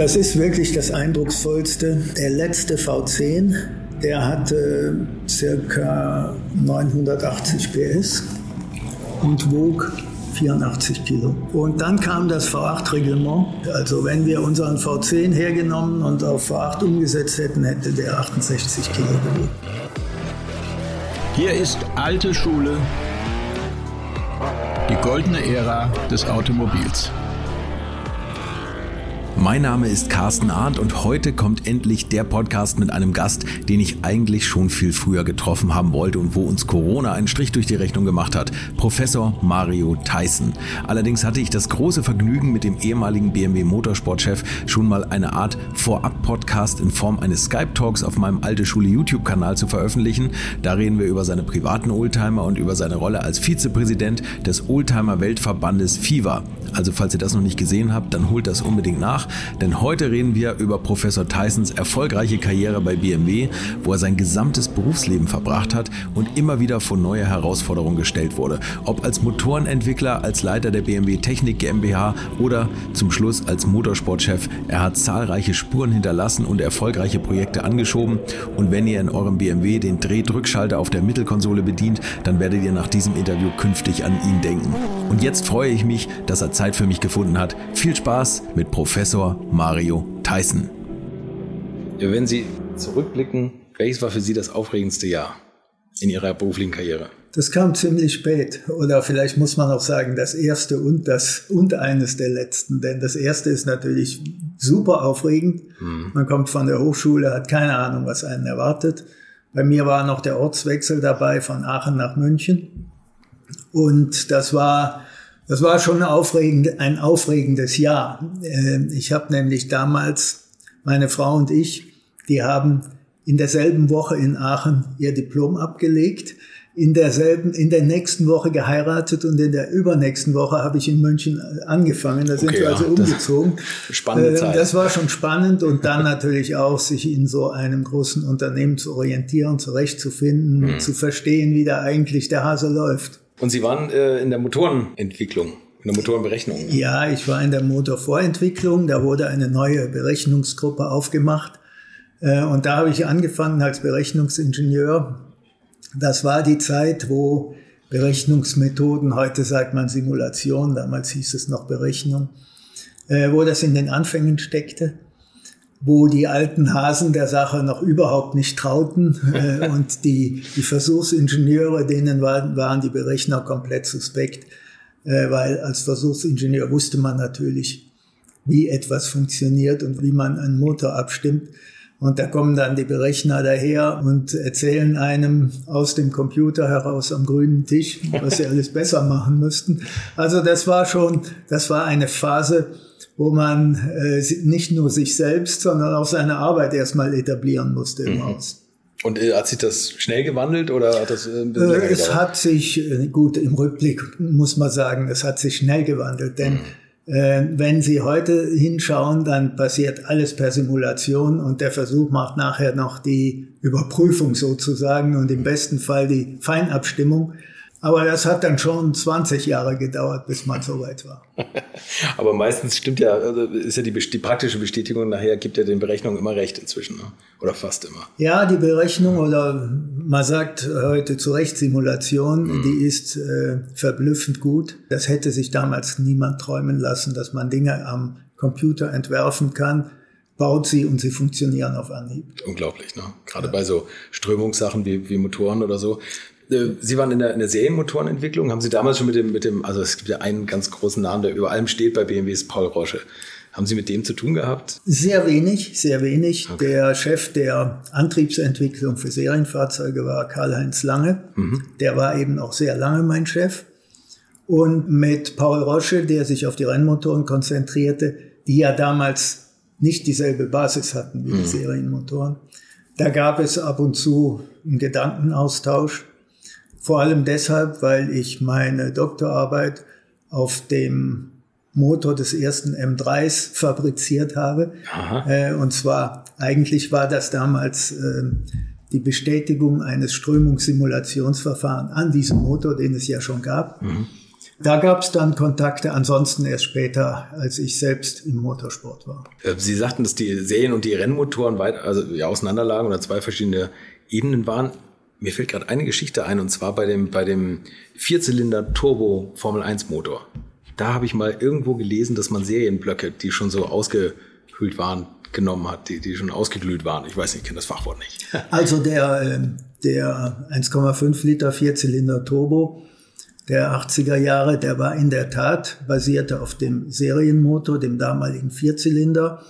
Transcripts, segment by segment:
Das ist wirklich das Eindrucksvollste. Der letzte V10, der hatte circa 980 PS und wog 84 Kilo. Und dann kam das V8-Reglement. Also wenn wir unseren V10 hergenommen und auf V8 umgesetzt hätten, hätte der 68 Kilo gewogen. Hier ist alte Schule, die goldene Ära des Automobils. Mein Name ist Carsten Arndt und heute kommt endlich der Podcast mit einem Gast, den ich eigentlich schon viel früher getroffen haben wollte und wo uns Corona einen Strich durch die Rechnung gemacht hat. Professor Mario Tyson. Allerdings hatte ich das große Vergnügen, mit dem ehemaligen BMW Motorsportchef schon mal eine Art Vorab-Podcast in Form eines Skype-Talks auf meinem Alte Schule YouTube-Kanal zu veröffentlichen. Da reden wir über seine privaten Oldtimer und über seine Rolle als Vizepräsident des Oldtimer-Weltverbandes FIVA. Also falls ihr das noch nicht gesehen habt, dann holt das unbedingt nach denn heute reden wir über Professor Tysons erfolgreiche Karriere bei BMW, wo er sein gesamtes Berufsleben verbracht hat und immer wieder vor neue Herausforderungen gestellt wurde. Ob als Motorenentwickler, als Leiter der BMW Technik GmbH oder zum Schluss als Motorsportchef. Er hat zahlreiche Spuren hinterlassen und erfolgreiche Projekte angeschoben. Und wenn ihr in eurem BMW den Drehdrückschalter auf der Mittelkonsole bedient, dann werdet ihr nach diesem Interview künftig an ihn denken. Und jetzt freue ich mich, dass er Zeit für mich gefunden hat. Viel Spaß mit Professor Mario Tyson. Wenn Sie zurückblicken, welches war für Sie das aufregendste Jahr in Ihrer beruflichen Karriere? Das kam ziemlich spät. Oder vielleicht muss man auch sagen, das erste und das und eines der letzten. Denn das erste ist natürlich super aufregend. Mhm. Man kommt von der Hochschule, hat keine Ahnung, was einen erwartet. Bei mir war noch der Ortswechsel dabei von Aachen nach München. Und das war das war schon aufregend, ein aufregendes Jahr. Ähm, ich habe nämlich damals, meine Frau und ich, die haben in derselben Woche in Aachen ihr Diplom abgelegt, in derselben, in der nächsten Woche geheiratet und in der übernächsten Woche habe ich in München angefangen. Da sind okay, wir also ja, umgezogen. Spannende ähm, Zeit. Das war schon spannend und dann natürlich auch, sich in so einem großen Unternehmen zu orientieren, zurechtzufinden, mhm. zu verstehen, wie da eigentlich der Hase läuft. Und Sie waren äh, in der Motorenentwicklung, in der Motorenberechnung. Ja, ich war in der Motorvorentwicklung. Da wurde eine neue Berechnungsgruppe aufgemacht. Äh, und da habe ich angefangen als Berechnungsingenieur. Das war die Zeit, wo Berechnungsmethoden, heute sagt man Simulation, damals hieß es noch Berechnung, äh, wo das in den Anfängen steckte wo die alten Hasen der Sache noch überhaupt nicht trauten äh, und die, die Versuchsingenieure, denen waren, waren die Berechner komplett suspekt, äh, weil als Versuchsingenieur wusste man natürlich, wie etwas funktioniert und wie man einen Motor abstimmt. Und da kommen dann die Berechner daher und erzählen einem aus dem Computer heraus am grünen Tisch, was sie alles besser machen müssten. Also das war schon, das war eine Phase, wo man äh, nicht nur sich selbst, sondern auch seine Arbeit erstmal etablieren musste im mhm. Haus. Und äh, hat sich das schnell gewandelt oder hat das äh, ein bisschen länger Es hat sich, äh, gut, im Rückblick muss man sagen, es hat sich schnell gewandelt, denn mhm. äh, wenn Sie heute hinschauen, dann passiert alles per Simulation und der Versuch macht nachher noch die Überprüfung sozusagen und im besten Fall die Feinabstimmung. Aber das hat dann schon 20 Jahre gedauert, bis man so weit war. Aber meistens stimmt ja, also ist ja die, die, praktische Bestätigung nachher gibt ja den Berechnungen immer recht inzwischen, ne? oder fast immer. Ja, die Berechnung oder man sagt heute zu Recht Simulation, mhm. die ist äh, verblüffend gut. Das hätte sich damals niemand träumen lassen, dass man Dinge am Computer entwerfen kann baut sie und sie funktionieren auf Anhieb. Unglaublich, ne? Gerade ja. bei so Strömungssachen wie, wie Motoren oder so. Äh, Sie waren in der, in der Serienmotorenentwicklung. Haben Sie damals schon mit dem, mit dem, also es gibt ja einen ganz großen Namen, der über allem steht bei BMW, ist Paul Rosche. Haben Sie mit dem zu tun gehabt? Sehr wenig, sehr wenig. Okay. Der Chef der Antriebsentwicklung für Serienfahrzeuge war Karl-Heinz Lange. Mhm. Der war eben auch sehr lange mein Chef. Und mit Paul Rosche, der sich auf die Rennmotoren konzentrierte, die ja damals nicht dieselbe Basis hatten wie mhm. die Serienmotoren. Da gab es ab und zu einen Gedankenaustausch. Vor allem deshalb, weil ich meine Doktorarbeit auf dem Motor des ersten M3s fabriziert habe. Äh, und zwar, eigentlich war das damals äh, die Bestätigung eines Strömungssimulationsverfahrens an diesem Motor, den es ja schon gab. Mhm. Da gab es dann Kontakte, ansonsten erst später, als ich selbst im Motorsport war. Äh, Sie sagten, dass die Serien- und die Rennmotoren weit also ja, auseinanderlagen oder zwei verschiedene Ebenen waren. Mir fällt gerade eine Geschichte ein, und zwar bei dem, bei dem Vierzylinder Turbo Formel 1 Motor. Da habe ich mal irgendwo gelesen, dass man Serienblöcke, die schon so ausgekühlt waren, genommen hat, die, die schon ausgeglüht waren. Ich weiß nicht, ich kenne das Fachwort nicht. Also der, ähm, der 1,5 Liter Vierzylinder Turbo der 80er Jahre, der war in der Tat, basierte auf dem Serienmotor, dem damaligen Vierzylinder.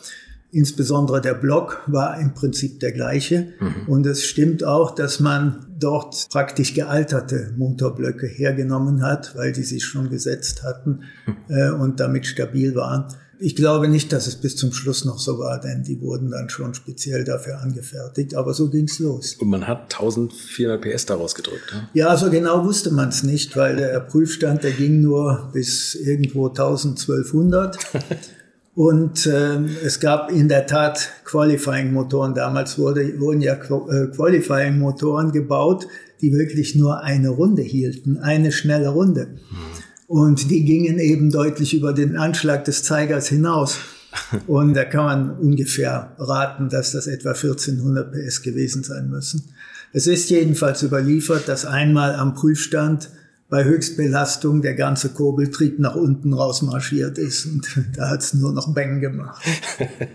Insbesondere der Block war im Prinzip der gleiche. Mhm. Und es stimmt auch, dass man dort praktisch gealterte Motorblöcke hergenommen hat, weil die sich schon gesetzt hatten mhm. äh, und damit stabil waren. Ich glaube nicht, dass es bis zum Schluss noch so war, denn die wurden dann schon speziell dafür angefertigt, aber so ging's los. Und man hat 1400 PS daraus gedrückt. Ja, ja so genau wusste man es nicht, weil der Prüfstand, der ging nur bis irgendwo 1200. Und äh, es gab in der Tat Qualifying-Motoren. Damals wurde, wurden ja äh, Qualifying-Motoren gebaut, die wirklich nur eine Runde hielten, eine schnelle Runde. Mhm. Und die gingen eben deutlich über den Anschlag des Zeigers hinaus. Und da kann man ungefähr raten, dass das etwa 1400 PS gewesen sein müssen. Es ist jedenfalls überliefert, dass einmal am Prüfstand bei Höchstbelastung der ganze Kurbeltrieb nach unten rausmarschiert ist und da hat es nur noch Bang gemacht.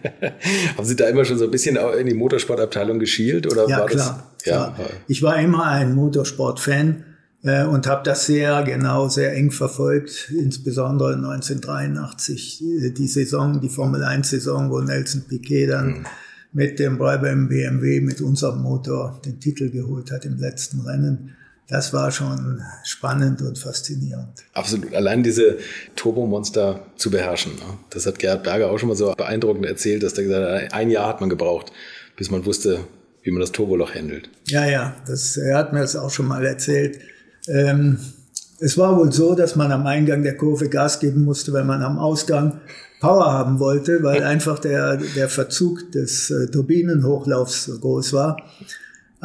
Haben Sie da immer schon so ein bisschen in die Motorsportabteilung geschielt? Oder ja, war klar, das? Ja, klar. Ich war immer ein Motorsportfan äh, und habe das sehr genau, sehr eng verfolgt, insbesondere 1983 äh, die Saison, die Formel 1 Saison, wo Nelson Piquet dann mhm. mit dem beim BMW mit unserem Motor den Titel geholt hat im letzten Rennen. Das war schon spannend und faszinierend. Absolut. Allein diese Turbomonster zu beherrschen. Ne? Das hat Gerhard Berger auch schon mal so beeindruckend erzählt, dass er gesagt hat, ein Jahr hat man gebraucht, bis man wusste, wie man das Turboloch handelt. Ja, ja, das, er hat mir das auch schon mal erzählt. Ähm, es war wohl so, dass man am Eingang der Kurve Gas geben musste, wenn man am Ausgang Power haben wollte, weil einfach der, der Verzug des äh, Turbinenhochlaufs so groß war.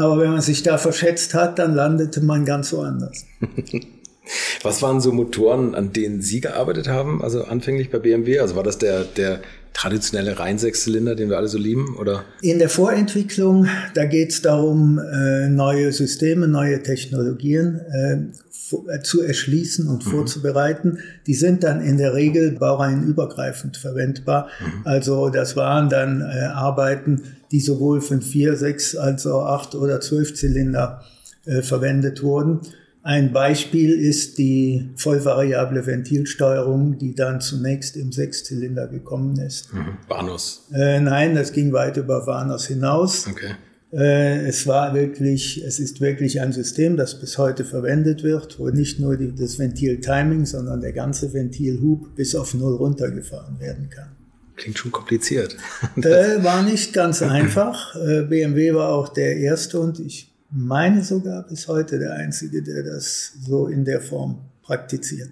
Aber wenn man sich da verschätzt hat, dann landete man ganz woanders. Was waren so Motoren, an denen Sie gearbeitet haben, also anfänglich bei BMW? Also war das der, der traditionelle Reinsechszylinder, den wir alle so lieben? Oder? In der Vorentwicklung, da geht es darum, äh, neue Systeme, neue Technologien äh, zu erschließen und mhm. vorzubereiten. Die sind dann in der Regel baureihenübergreifend verwendbar. Mhm. Also das waren dann äh, Arbeiten, die sowohl für vier, sechs als auch acht oder zwölf Zylinder äh, verwendet wurden. Ein Beispiel ist die vollvariable Ventilsteuerung, die dann zunächst im Sechszylinder gekommen ist. Mhm. Vanos? Äh, nein, das ging weit über Vanos hinaus. Okay. Äh, es war wirklich, es ist wirklich ein System, das bis heute verwendet wird, wo nicht nur die, das Ventil-Timing, sondern der ganze Ventilhub bis auf Null runtergefahren werden kann. Klingt schon kompliziert. äh, war nicht ganz einfach. Äh, BMW war auch der erste und ich meine sogar bis heute der Einzige, der das so in der Form praktiziert.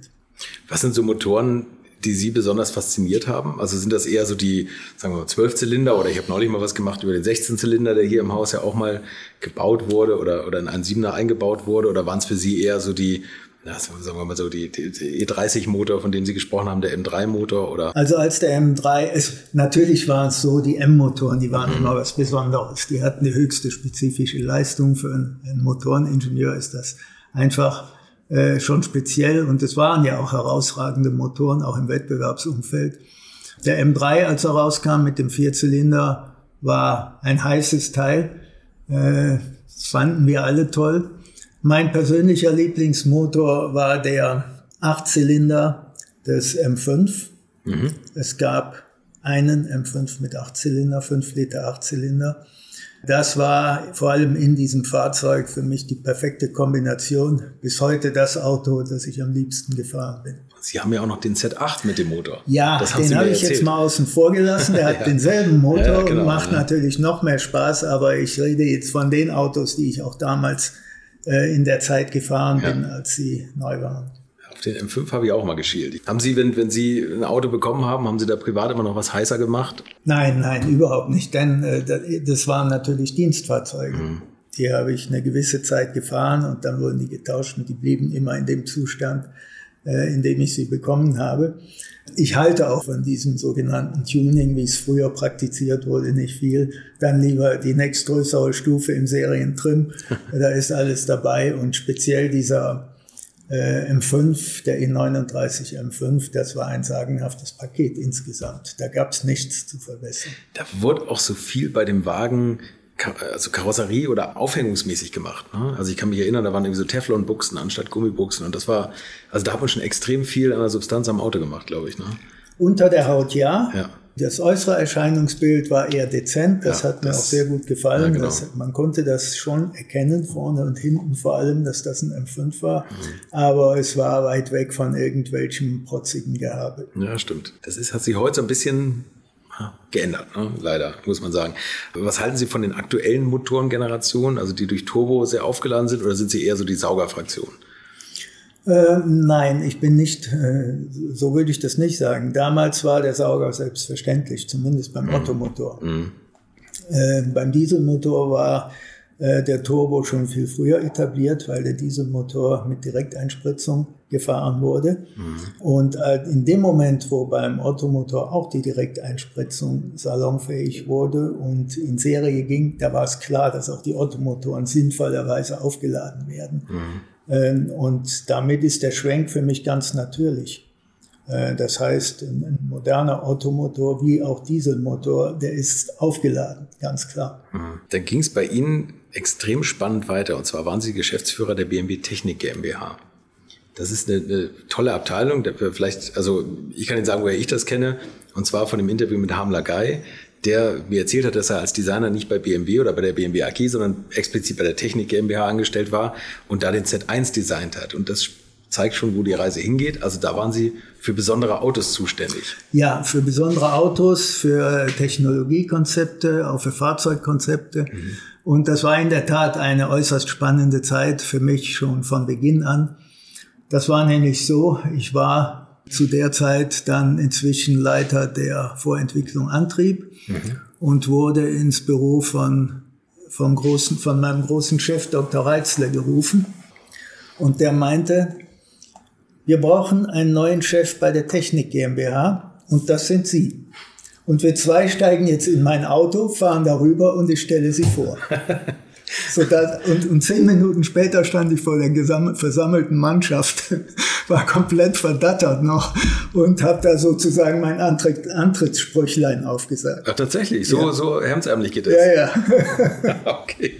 Was sind so Motoren, die Sie besonders fasziniert haben? Also sind das eher so die, sagen wir mal, Zwölfzylinder oder ich habe neulich mal was gemacht über den 16-Zylinder, der hier im Haus ja auch mal gebaut wurde oder, oder in einen Siebener eingebaut wurde oder waren es für Sie eher so die ja, sagen wir mal so, die, die, die E30-Motor, von dem Sie gesprochen haben, der M3-Motor oder? Also als der M3, es, natürlich war es so, die M-Motoren, die waren mhm. immer was Besonderes. Die hatten die höchste spezifische Leistung. Für einen, einen Motoreningenieur ist das einfach äh, schon speziell und es waren ja auch herausragende Motoren, auch im Wettbewerbsumfeld. Der M3, als er rauskam mit dem Vierzylinder, war ein heißes Teil. Äh, das fanden wir alle toll. Mein persönlicher Lieblingsmotor war der Achtzylinder des M5. Mhm. Es gab einen M5 mit Achtzylinder, 5 Liter Achtzylinder. Das war vor allem in diesem Fahrzeug für mich die perfekte Kombination. Bis heute das Auto, das ich am liebsten gefahren bin. Sie haben ja auch noch den Z8 mit dem Motor. Ja, den habe ich jetzt mal außen vor gelassen. Der hat ja. denselben Motor ja, genau, und macht ja. natürlich noch mehr Spaß. Aber ich rede jetzt von den Autos, die ich auch damals äh, in der Zeit gefahren bin, als sie neu waren. Auf den M5 habe ich auch mal geschielt. Haben Sie, wenn, wenn Sie ein Auto bekommen haben, haben Sie da privat immer noch was heißer gemacht? Nein, nein, überhaupt nicht. Denn äh, das waren natürlich Dienstfahrzeuge. Mhm. Die habe ich eine gewisse Zeit gefahren und dann wurden die getauscht und die blieben immer in dem Zustand, in dem ich sie bekommen habe. Ich halte auch von diesem sogenannten Tuning, wie es früher praktiziert wurde, nicht viel. Dann lieber die nächstgrößere Stufe im Serientrim. da ist alles dabei und speziell dieser äh, M5, der E39 M5, das war ein sagenhaftes Paket insgesamt. Da gab es nichts zu verbessern. Da wurde auch so viel bei dem Wagen also Karosserie oder aufhängungsmäßig gemacht. Ne? Also ich kann mich erinnern, da waren irgendwie so Teflonbuchsen anstatt Gummibuchsen und das war, also da hat man schon extrem viel an der Substanz am Auto gemacht, glaube ich. Ne? Unter der Haut ja. ja. Das äußere Erscheinungsbild war eher dezent, das ja, hat mir das, auch sehr gut gefallen. Ja, genau. das, man konnte das schon erkennen, vorne und hinten vor allem, dass das ein M5 war. Mhm. Aber es war weit weg von irgendwelchem protzigen Gehabe. Ja, stimmt. Das ist, hat sich heute so ein bisschen geändert, ne? leider, muss man sagen. Was halten Sie von den aktuellen Motorengenerationen, also die durch Turbo sehr aufgeladen sind, oder sind Sie eher so die Saugerfraktion? Äh, nein, ich bin nicht, äh, so würde ich das nicht sagen. Damals war der Sauger selbstverständlich, zumindest beim mhm. Ottomotor. Mhm. Äh, beim Dieselmotor war der Turbo schon viel früher etabliert, weil der Dieselmotor mit Direkteinspritzung gefahren wurde. Mhm. Und äh, in dem Moment, wo beim Ottomotor auch die Direkteinspritzung salonfähig wurde und in Serie ging, da war es klar, dass auch die Ottomotoren sinnvollerweise aufgeladen werden. Mhm. Ähm, und damit ist der Schwenk für mich ganz natürlich. Äh, das heißt, ein moderner Automotor wie auch Dieselmotor, der ist aufgeladen, ganz klar. Mhm. Dann ging es bei Ihnen extrem spannend weiter. Und zwar waren Sie Geschäftsführer der BMW Technik GmbH. Das ist eine, eine tolle Abteilung. Vielleicht, also ich kann Ihnen sagen, woher ich das kenne. Und zwar von dem Interview mit Harm Lagai der mir erzählt hat, dass er als Designer nicht bei BMW oder bei der BMW AG, sondern explizit bei der Technik GmbH angestellt war und da den Z1 designt hat. Und das zeigt schon, wo die Reise hingeht. Also da waren Sie für besondere Autos zuständig. Ja, für besondere Autos, für Technologiekonzepte, auch für Fahrzeugkonzepte. Mhm. Und das war in der Tat eine äußerst spannende Zeit für mich schon von Beginn an. Das war nämlich so, ich war zu der Zeit dann inzwischen Leiter der Vorentwicklung Antrieb mhm. und wurde ins Büro von, vom großen, von meinem großen Chef Dr. Reitzler gerufen. Und der meinte, wir brauchen einen neuen Chef bei der Technik GmbH und das sind Sie. Und wir zwei steigen jetzt in mein Auto, fahren darüber und ich stelle Sie vor. So dass, und, und zehn Minuten später stand ich vor der versammelten Mannschaft, war komplett verdattert noch und habe da sozusagen mein Antritt, Antrittssprüchlein aufgesagt. Ach, tatsächlich, so, ja. so hemdsärmlich geht das. Ja, ja. okay.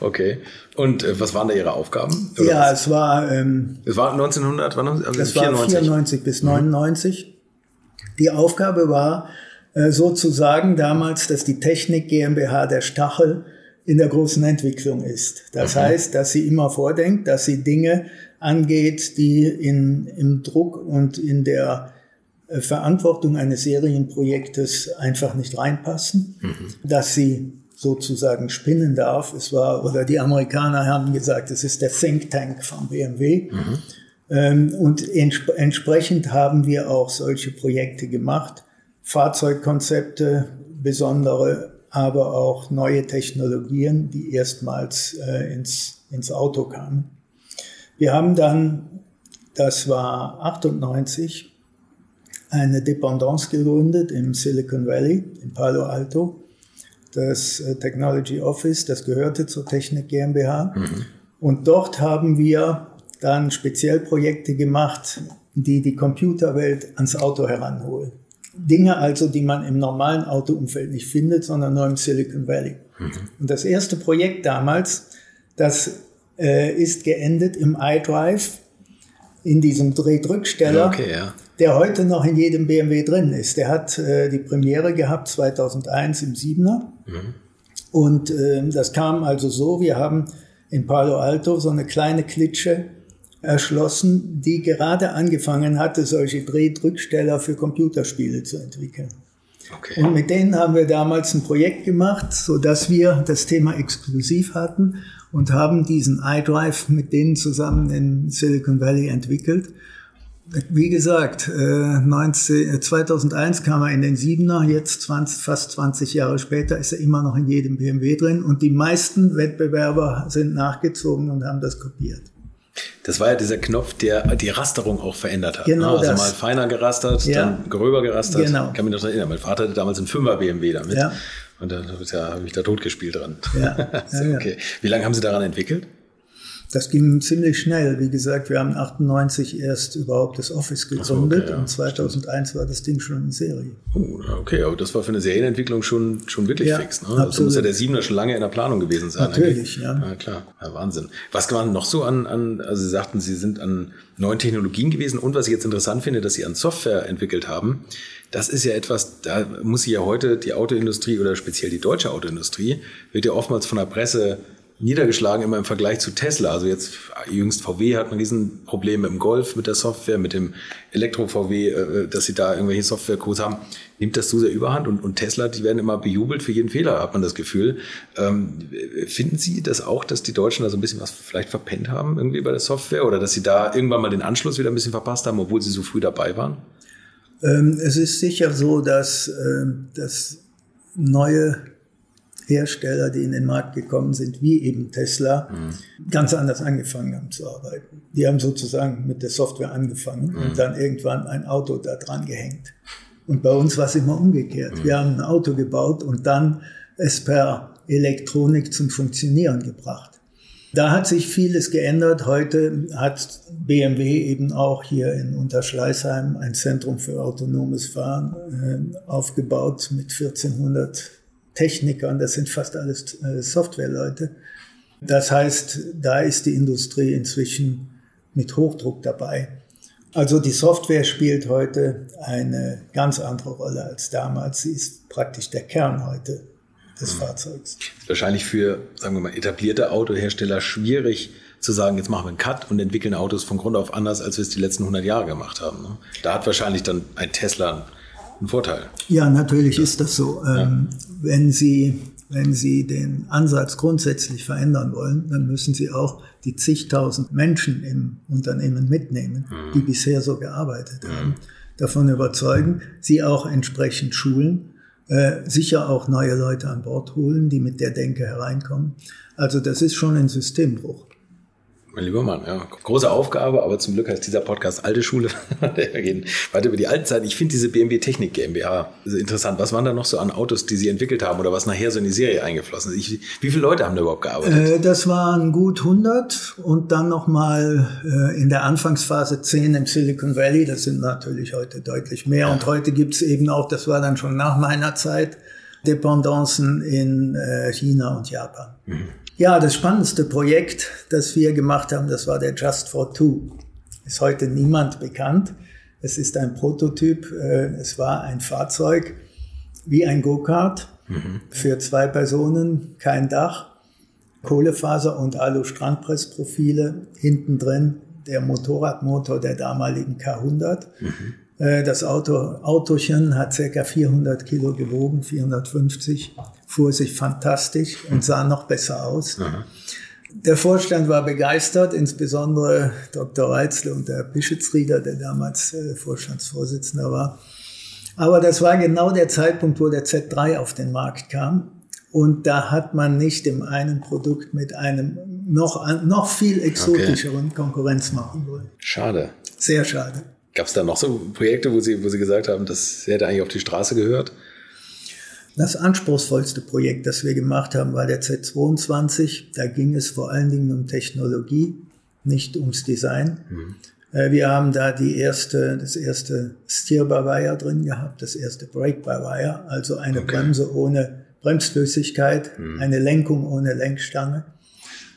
Okay. Und äh, was waren da Ihre Aufgaben? Oder ja, was? es war. Ähm, es war 1900, wann haben Sie? Also 94. war 94 bis 99. Mhm. Die Aufgabe war sozusagen damals, dass die Technik GmbH der Stachel in der großen Entwicklung ist. Das okay. heißt, dass sie immer vordenkt, dass sie Dinge angeht, die in, im Druck und in der äh, Verantwortung eines Serienprojektes einfach nicht reinpassen, mhm. dass sie sozusagen spinnen darf. Es war, oder die Amerikaner haben gesagt, es ist der Think Tank von BMW. Mhm. Ähm, und entsp entsprechend haben wir auch solche Projekte gemacht. Fahrzeugkonzepte, besondere aber auch neue Technologien, die erstmals äh, ins, ins Auto kamen. Wir haben dann, das war 98, eine Dependance gegründet im Silicon Valley, in Palo Alto. Das äh, Technology Office, das gehörte zur Technik GmbH. Mhm. Und dort haben wir dann speziell Projekte gemacht, die die Computerwelt ans Auto heranholen. Dinge also, die man im normalen Autoumfeld nicht findet, sondern nur im Silicon Valley. Mhm. Und das erste Projekt damals, das äh, ist geendet im iDrive, in diesem Drehdrücksteller, okay, ja. der heute noch in jedem BMW drin ist. Der hat äh, die Premiere gehabt 2001 im 7er. Mhm. Und äh, das kam also so, wir haben in Palo Alto so eine kleine Klitsche erschlossen, die gerade angefangen hatte, solche Drehdrücksteller für Computerspiele zu entwickeln. Okay. Und mit denen haben wir damals ein Projekt gemacht, so dass wir das Thema exklusiv hatten und haben diesen iDrive mit denen zusammen in Silicon Valley entwickelt. Wie gesagt, 19, äh, 2001 äh, kam er in den Siebener, jetzt 20, fast 20 Jahre später ist er immer noch in jedem BMW drin und die meisten Wettbewerber sind nachgezogen und haben das kopiert. Das war ja dieser Knopf, der die Rasterung auch verändert hat. Genau ne? Also das. mal feiner gerastert, Ja. dann gröber gerastert. Genau. Ich kann mich noch erinnern, mein Vater hatte damals einen 5er BMW damit. Ja. Und da ja, habe ich da totgespielt dran. Ja. so, okay. Wie lange haben Sie daran entwickelt? Das ging ziemlich schnell. Wie gesagt, wir haben 98 erst überhaupt das Office gegründet okay, ja. und 2001 war das Ding schon in Serie. Oh, okay, aber das war für eine Serienentwicklung schon, schon wirklich Ja, fix. Ne? Also absolut. muss ja der Siebener schon lange in der Planung gewesen sein. Natürlich, eigentlich. ja. Ja, klar. Ja, Wahnsinn. Was waren noch so an, an, also Sie sagten, Sie sind an neuen Technologien gewesen und was ich jetzt interessant finde, dass Sie an Software entwickelt haben. Das ist ja etwas, da muss sich ja heute die Autoindustrie oder speziell die deutsche Autoindustrie, wird ja oftmals von der Presse niedergeschlagen immer im Vergleich zu Tesla. Also jetzt jüngst VW hat ein Riesenproblem dem Golf, mit der Software, mit dem Elektro-VW, äh, dass sie da irgendwelche Softwarecodes haben. Nimmt das zu sehr überhand und, und Tesla, die werden immer bejubelt für jeden Fehler, hat man das Gefühl. Ähm, finden Sie das auch, dass die Deutschen da so ein bisschen was vielleicht verpennt haben irgendwie bei der Software oder dass sie da irgendwann mal den Anschluss wieder ein bisschen verpasst haben, obwohl sie so früh dabei waren? Ähm, es ist sicher so, dass, ähm, dass neue Hersteller, die in den Markt gekommen sind, wie eben Tesla, ganz anders angefangen haben zu arbeiten. Die haben sozusagen mit der Software angefangen und dann irgendwann ein Auto da dran gehängt. Und bei uns war es immer umgekehrt. Wir haben ein Auto gebaut und dann es per Elektronik zum Funktionieren gebracht. Da hat sich vieles geändert. Heute hat BMW eben auch hier in Unterschleißheim ein Zentrum für autonomes Fahren äh, aufgebaut mit 1400 Technikern. Das sind fast alles äh, Softwareleute. Das heißt, da ist die Industrie inzwischen mit Hochdruck dabei. Also die Software spielt heute eine ganz andere Rolle als damals. Sie ist praktisch der Kern heute des Fahrzeugs. Ist wahrscheinlich für, sagen wir mal, etablierte Autohersteller schwierig zu sagen, jetzt machen wir einen Cut und entwickeln Autos von Grund auf anders, als wir es die letzten 100 Jahre gemacht haben. Ne? Da hat wahrscheinlich dann ein Tesla einen Vorteil. Ja, natürlich ist das so. Ähm, wenn, Sie, wenn Sie den Ansatz grundsätzlich verändern wollen, dann müssen Sie auch die zigtausend Menschen im Unternehmen mitnehmen, die bisher so gearbeitet haben, davon überzeugen, sie auch entsprechend schulen, äh, sicher auch neue Leute an Bord holen, die mit der Denke hereinkommen. Also das ist schon ein Systembruch. Mein lieber Mann, ja. Große Aufgabe, aber zum Glück heißt dieser Podcast Alte Schule. Wir gehen weiter über die alte Zeit. Ich finde diese BMW Technik GmbH interessant. Was waren da noch so an Autos, die Sie entwickelt haben oder was nachher so in die Serie eingeflossen ist? Ich, wie viele Leute haben da überhaupt gearbeitet? Äh, das waren gut 100 und dann nochmal äh, in der Anfangsphase 10 im Silicon Valley. Das sind natürlich heute deutlich mehr. Und heute gibt's eben auch, das war dann schon nach meiner Zeit, Dependancen in äh, China und Japan. Ja, das spannendste Projekt, das wir gemacht haben, das war der Just for Two. Ist heute niemand bekannt. Es ist ein Prototyp. äh, Es war ein Fahrzeug wie ein Go-Kart für zwei Personen, kein Dach, Kohlefaser und Alu-Strandpressprofile. Hinten drin der Motorradmotor der damaligen K100. Äh, Das Auto, Autochen hat circa 400 Kilo gewogen, 450, fuhr sich fantastisch und sah noch besser aus. Der Vorstand war begeistert, insbesondere Dr. Reitzle und der Bischitzrieder, der damals äh, Vorstandsvorsitzender war. Aber das war genau der Zeitpunkt, wo der Z3 auf den Markt kam. Und da hat man nicht dem einen Produkt mit einem noch, noch viel exotischeren Konkurrenz machen wollen. Schade. Sehr schade. Gab es da noch so Projekte, wo Sie, wo Sie gesagt haben, das hätte eigentlich auf die Straße gehört? Das anspruchsvollste Projekt, das wir gemacht haben, war der Z22. Da ging es vor allen Dingen um Technologie, nicht ums Design. Äh, Wir haben da die erste, das erste Steer-by-Wire drin gehabt, das erste Brake-by-Wire, also eine Bremse ohne Bremsflüssigkeit, eine Lenkung ohne Lenkstange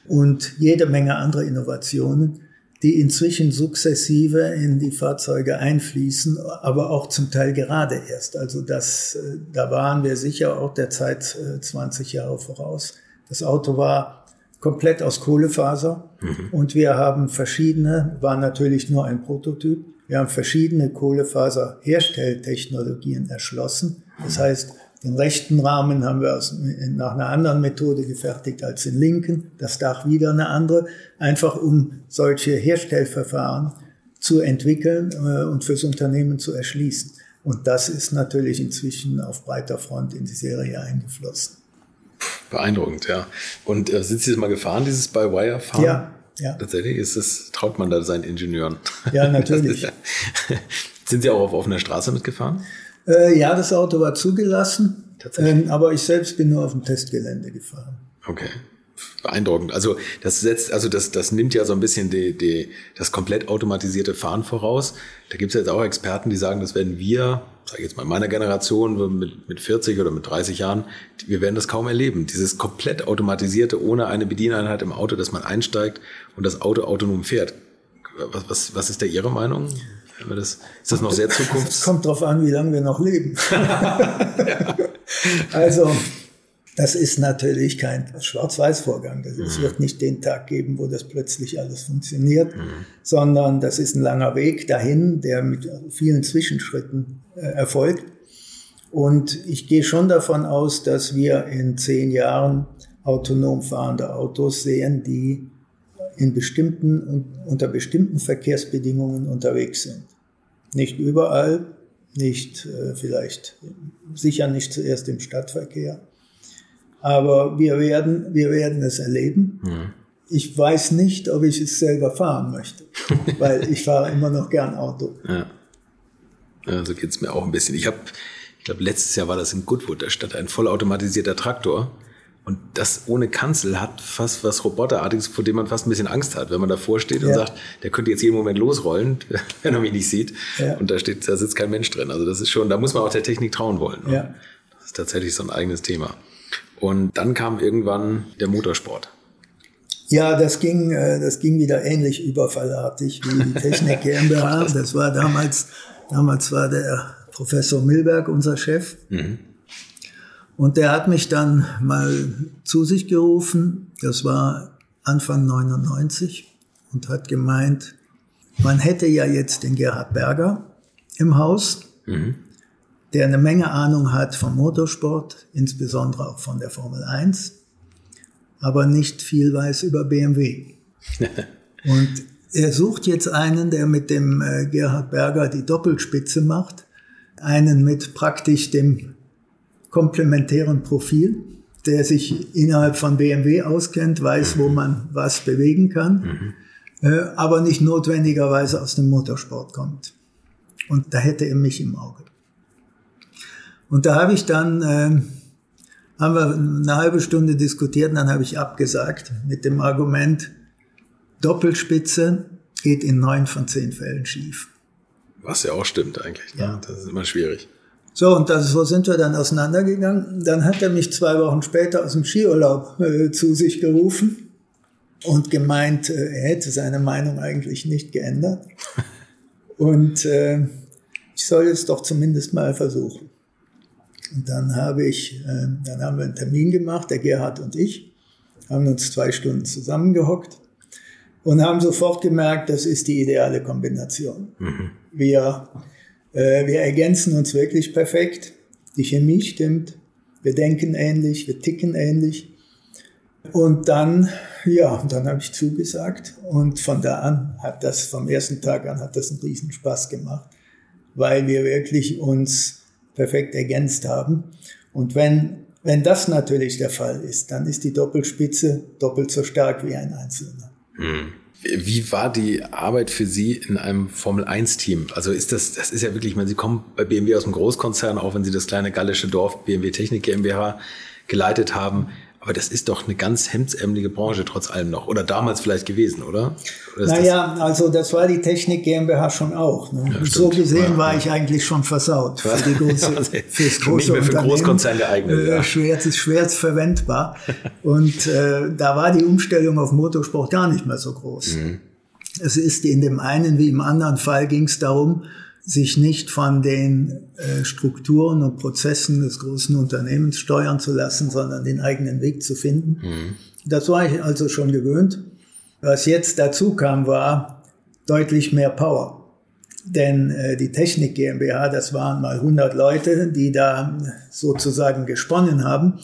und jede Menge andere Innovationen, die inzwischen sukzessive in die Fahrzeuge einfließen, aber auch zum Teil gerade erst. Also das, äh, da waren wir sicher auch der Zeit äh, 20 Jahre voraus. Das Auto war komplett aus Kohlefaser und wir haben verschiedene, war natürlich nur ein Prototyp, wir haben verschiedene Kohlefaser-Herstelltechnologien erschlossen. Das heißt, den rechten Rahmen haben wir aus, nach einer anderen Methode gefertigt als den linken, das Dach wieder eine andere, einfach um solche Herstellverfahren zu entwickeln äh, und fürs Unternehmen zu erschließen. Und das ist natürlich inzwischen auf breiter Front in die Serie eingeflossen. Beeindruckend, ja. Und äh, sind Sie das mal gefahren, dieses By-Wire-Fahren? Ja, Ja. Tatsächlich ist es, traut man da seinen Ingenieuren. Ja, natürlich. Sind Sie auch auf offener Straße mitgefahren? Äh, ja, das Auto war zugelassen. Ähm, aber ich selbst bin nur auf dem Testgelände gefahren. Okay. Beeindruckend. Also das setzt, also das, das nimmt ja so ein bisschen die, die, das komplett automatisierte Fahren voraus. Da gibt es jetzt auch Experten, die sagen, das werden wir, sage ich jetzt mal, in meiner Generation mit, mit 40 oder mit 30 Jahren, wir werden das kaum erleben. Dieses komplett automatisierte, ohne eine Bedieneinheit im Auto, dass man einsteigt und das Auto autonom fährt. Was, was, was ist da Ihre Meinung? Das, ist das noch sehr zukunfts... Es kommt drauf an, wie lange wir noch leben. ja. Also das ist natürlich kein Schwarz-Weiß-Vorgang. Es mhm. wird nicht den Tag geben, wo das plötzlich alles funktioniert, mhm. sondern das ist ein langer Weg dahin, der mit vielen Zwischenschritten äh, erfolgt. Und ich gehe schon davon aus, dass wir in zehn Jahren autonom fahrende Autos sehen, die in bestimmten, unter bestimmten Verkehrsbedingungen unterwegs sind. Nicht überall, nicht äh, vielleicht, sicher nicht zuerst im Stadtverkehr, aber wir werden, wir werden es erleben. Mhm. Ich weiß nicht, ob ich es selber fahren möchte, weil ich fahre immer noch gern Auto. Ja, ja so geht es mir auch ein bisschen. Ich habe, ich glaube, letztes Jahr war das in Goodwood, da stand ein vollautomatisierter Traktor. Und das ohne Kanzel hat fast was Roboterartiges, vor dem man fast ein bisschen Angst hat, wenn man davor steht ja. und sagt, der könnte jetzt jeden Moment losrollen, wenn er mich nicht sieht. Ja. Und da steht, da sitzt kein Mensch drin. Also das ist schon, da muss man auch der Technik trauen wollen. Ja. Das ist tatsächlich so ein eigenes Thema. Und dann kam irgendwann der Motorsport. Ja, das ging, äh, das ging wieder ähnlich überfallartig wie die Technik GmbH. Das war damals, damals war der Professor Milberg unser Chef. Mhm. Und der hat mich dann mal zu sich gerufen. Das war Anfang 99 und hat gemeint, man hätte ja jetzt den Gerhard Berger im Haus. Mhm der eine Menge Ahnung hat vom Motorsport, insbesondere auch von der Formel 1, aber nicht viel weiß über BMW. Und er sucht jetzt einen, der mit dem äh, Gerhard Berger die Doppelspitze macht, einen mit praktisch dem komplementären Profil, der sich innerhalb von BMW auskennt, weiß, wo man was bewegen kann, mhm. äh, aber nicht notwendigerweise aus dem Motorsport kommt. Und da hätte er mich im Auge. Und da habe ich dann, äh, haben wir eine halbe Stunde diskutiert und dann habe ich abgesagt mit dem Argument, Doppelspitze geht in neun von zehn Fällen schief. Was ja auch stimmt eigentlich. Ne? Ja. Das ist immer schwierig. So, und das, so sind wir dann auseinandergegangen. Dann hat er mich zwei Wochen später aus dem Skiurlaub äh, zu sich gerufen und gemeint, äh, er hätte seine Meinung eigentlich nicht geändert. und äh, ich soll es doch zumindest mal versuchen. Und dann habe ich, äh, dann haben wir einen Termin gemacht, der Gerhard und ich, haben uns zwei Stunden zusammengehockt und haben sofort gemerkt, das ist die ideale Kombination. Mhm. Wir, äh, wir ergänzen uns wirklich perfekt. Die Chemie stimmt. Wir denken ähnlich, wir ticken ähnlich. Und dann, ja, dann habe ich zugesagt. Und von da an hat das, vom ersten Tag an hat das einen riesen Spaß gemacht, weil wir wirklich uns perfekt ergänzt haben. Und wenn, wenn das natürlich der Fall ist, dann ist die Doppelspitze doppelt so stark wie ein Einzelner. Hm. Wie war die Arbeit für Sie in einem Formel-1-Team? Also ist das, das ist ja wirklich, ich meine, Sie kommen bei BMW aus dem Großkonzern, auch wenn Sie das kleine gallische Dorf BMW Technik GmbH geleitet haben. Aber das ist doch eine ganz hemdsärmelige Branche trotz allem noch. Oder damals vielleicht gewesen, oder? oder naja, also das war die Technik GmbH schon auch. Ne? Ja, so gesehen ja, war ja. ich eigentlich schon versaut für die große, fürs große Nicht mehr für Großkonzern geeignet. Äh, schwer, ist schwer verwendbar. Und äh, da war die Umstellung auf Motorsport gar nicht mehr so groß. Mhm. Es ist in dem einen wie im anderen Fall ging es darum, sich nicht von den äh, Strukturen und Prozessen des großen Unternehmens steuern zu lassen, sondern den eigenen Weg zu finden. Mhm. Das war ich also schon gewöhnt. Was jetzt dazu kam, war deutlich mehr Power. Denn äh, die Technik GmbH, das waren mal 100 Leute, die da sozusagen gesponnen haben.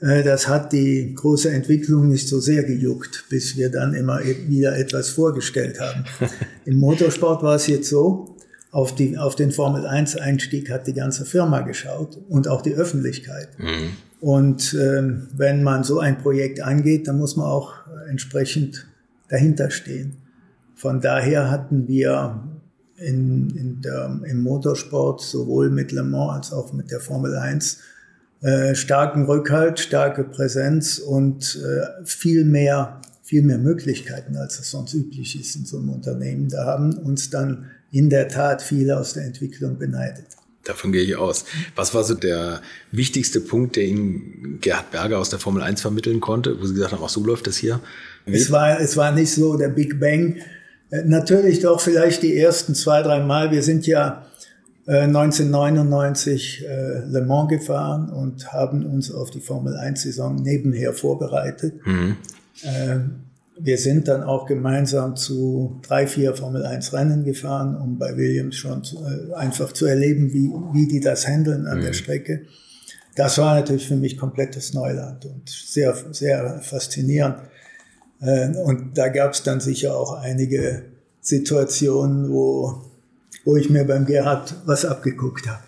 Äh, das hat die große Entwicklung nicht so sehr gejuckt, bis wir dann immer e-, wieder etwas vorgestellt haben. Im Motorsport war es jetzt so, auf, die, auf den Formel-1-Einstieg hat die ganze Firma geschaut und auch die Öffentlichkeit. Mhm. Und ähm, wenn man so ein Projekt angeht, dann muss man auch entsprechend dahinter stehen. Von daher hatten wir in, in der, im Motorsport sowohl mit Le Mans als auch mit der Formel 1 äh, starken Rückhalt, starke Präsenz und äh, viel mehr viel mehr Möglichkeiten, als es sonst üblich ist in so einem Unternehmen. Da haben uns dann in der Tat viele aus der Entwicklung beneidet. Davon gehe ich aus. Was war so der wichtigste Punkt, der Ihnen Gerhard Berger aus der Formel 1 vermitteln konnte, wo Sie gesagt haben, ach so läuft das hier? Es war, es war nicht so der Big Bang. Äh, natürlich doch vielleicht die ersten zwei, drei Mal. Wir sind ja 1999 äh, äh, Le Mans gefahren und haben uns auf die Formel 1 Saison nebenher vorbereitet. Mhm. Wir sind dann auch gemeinsam zu drei, vier Formel 1 Rennen gefahren, um bei Williams schon zu, äh, einfach zu erleben, wie, wie die das handeln an mhm. der Strecke. Das war natürlich für mich komplettes Neuland und sehr, sehr faszinierend. Äh, und da gab es dann sicher auch einige Situationen, wo, wo ich mir beim Gerhard was abgeguckt habe.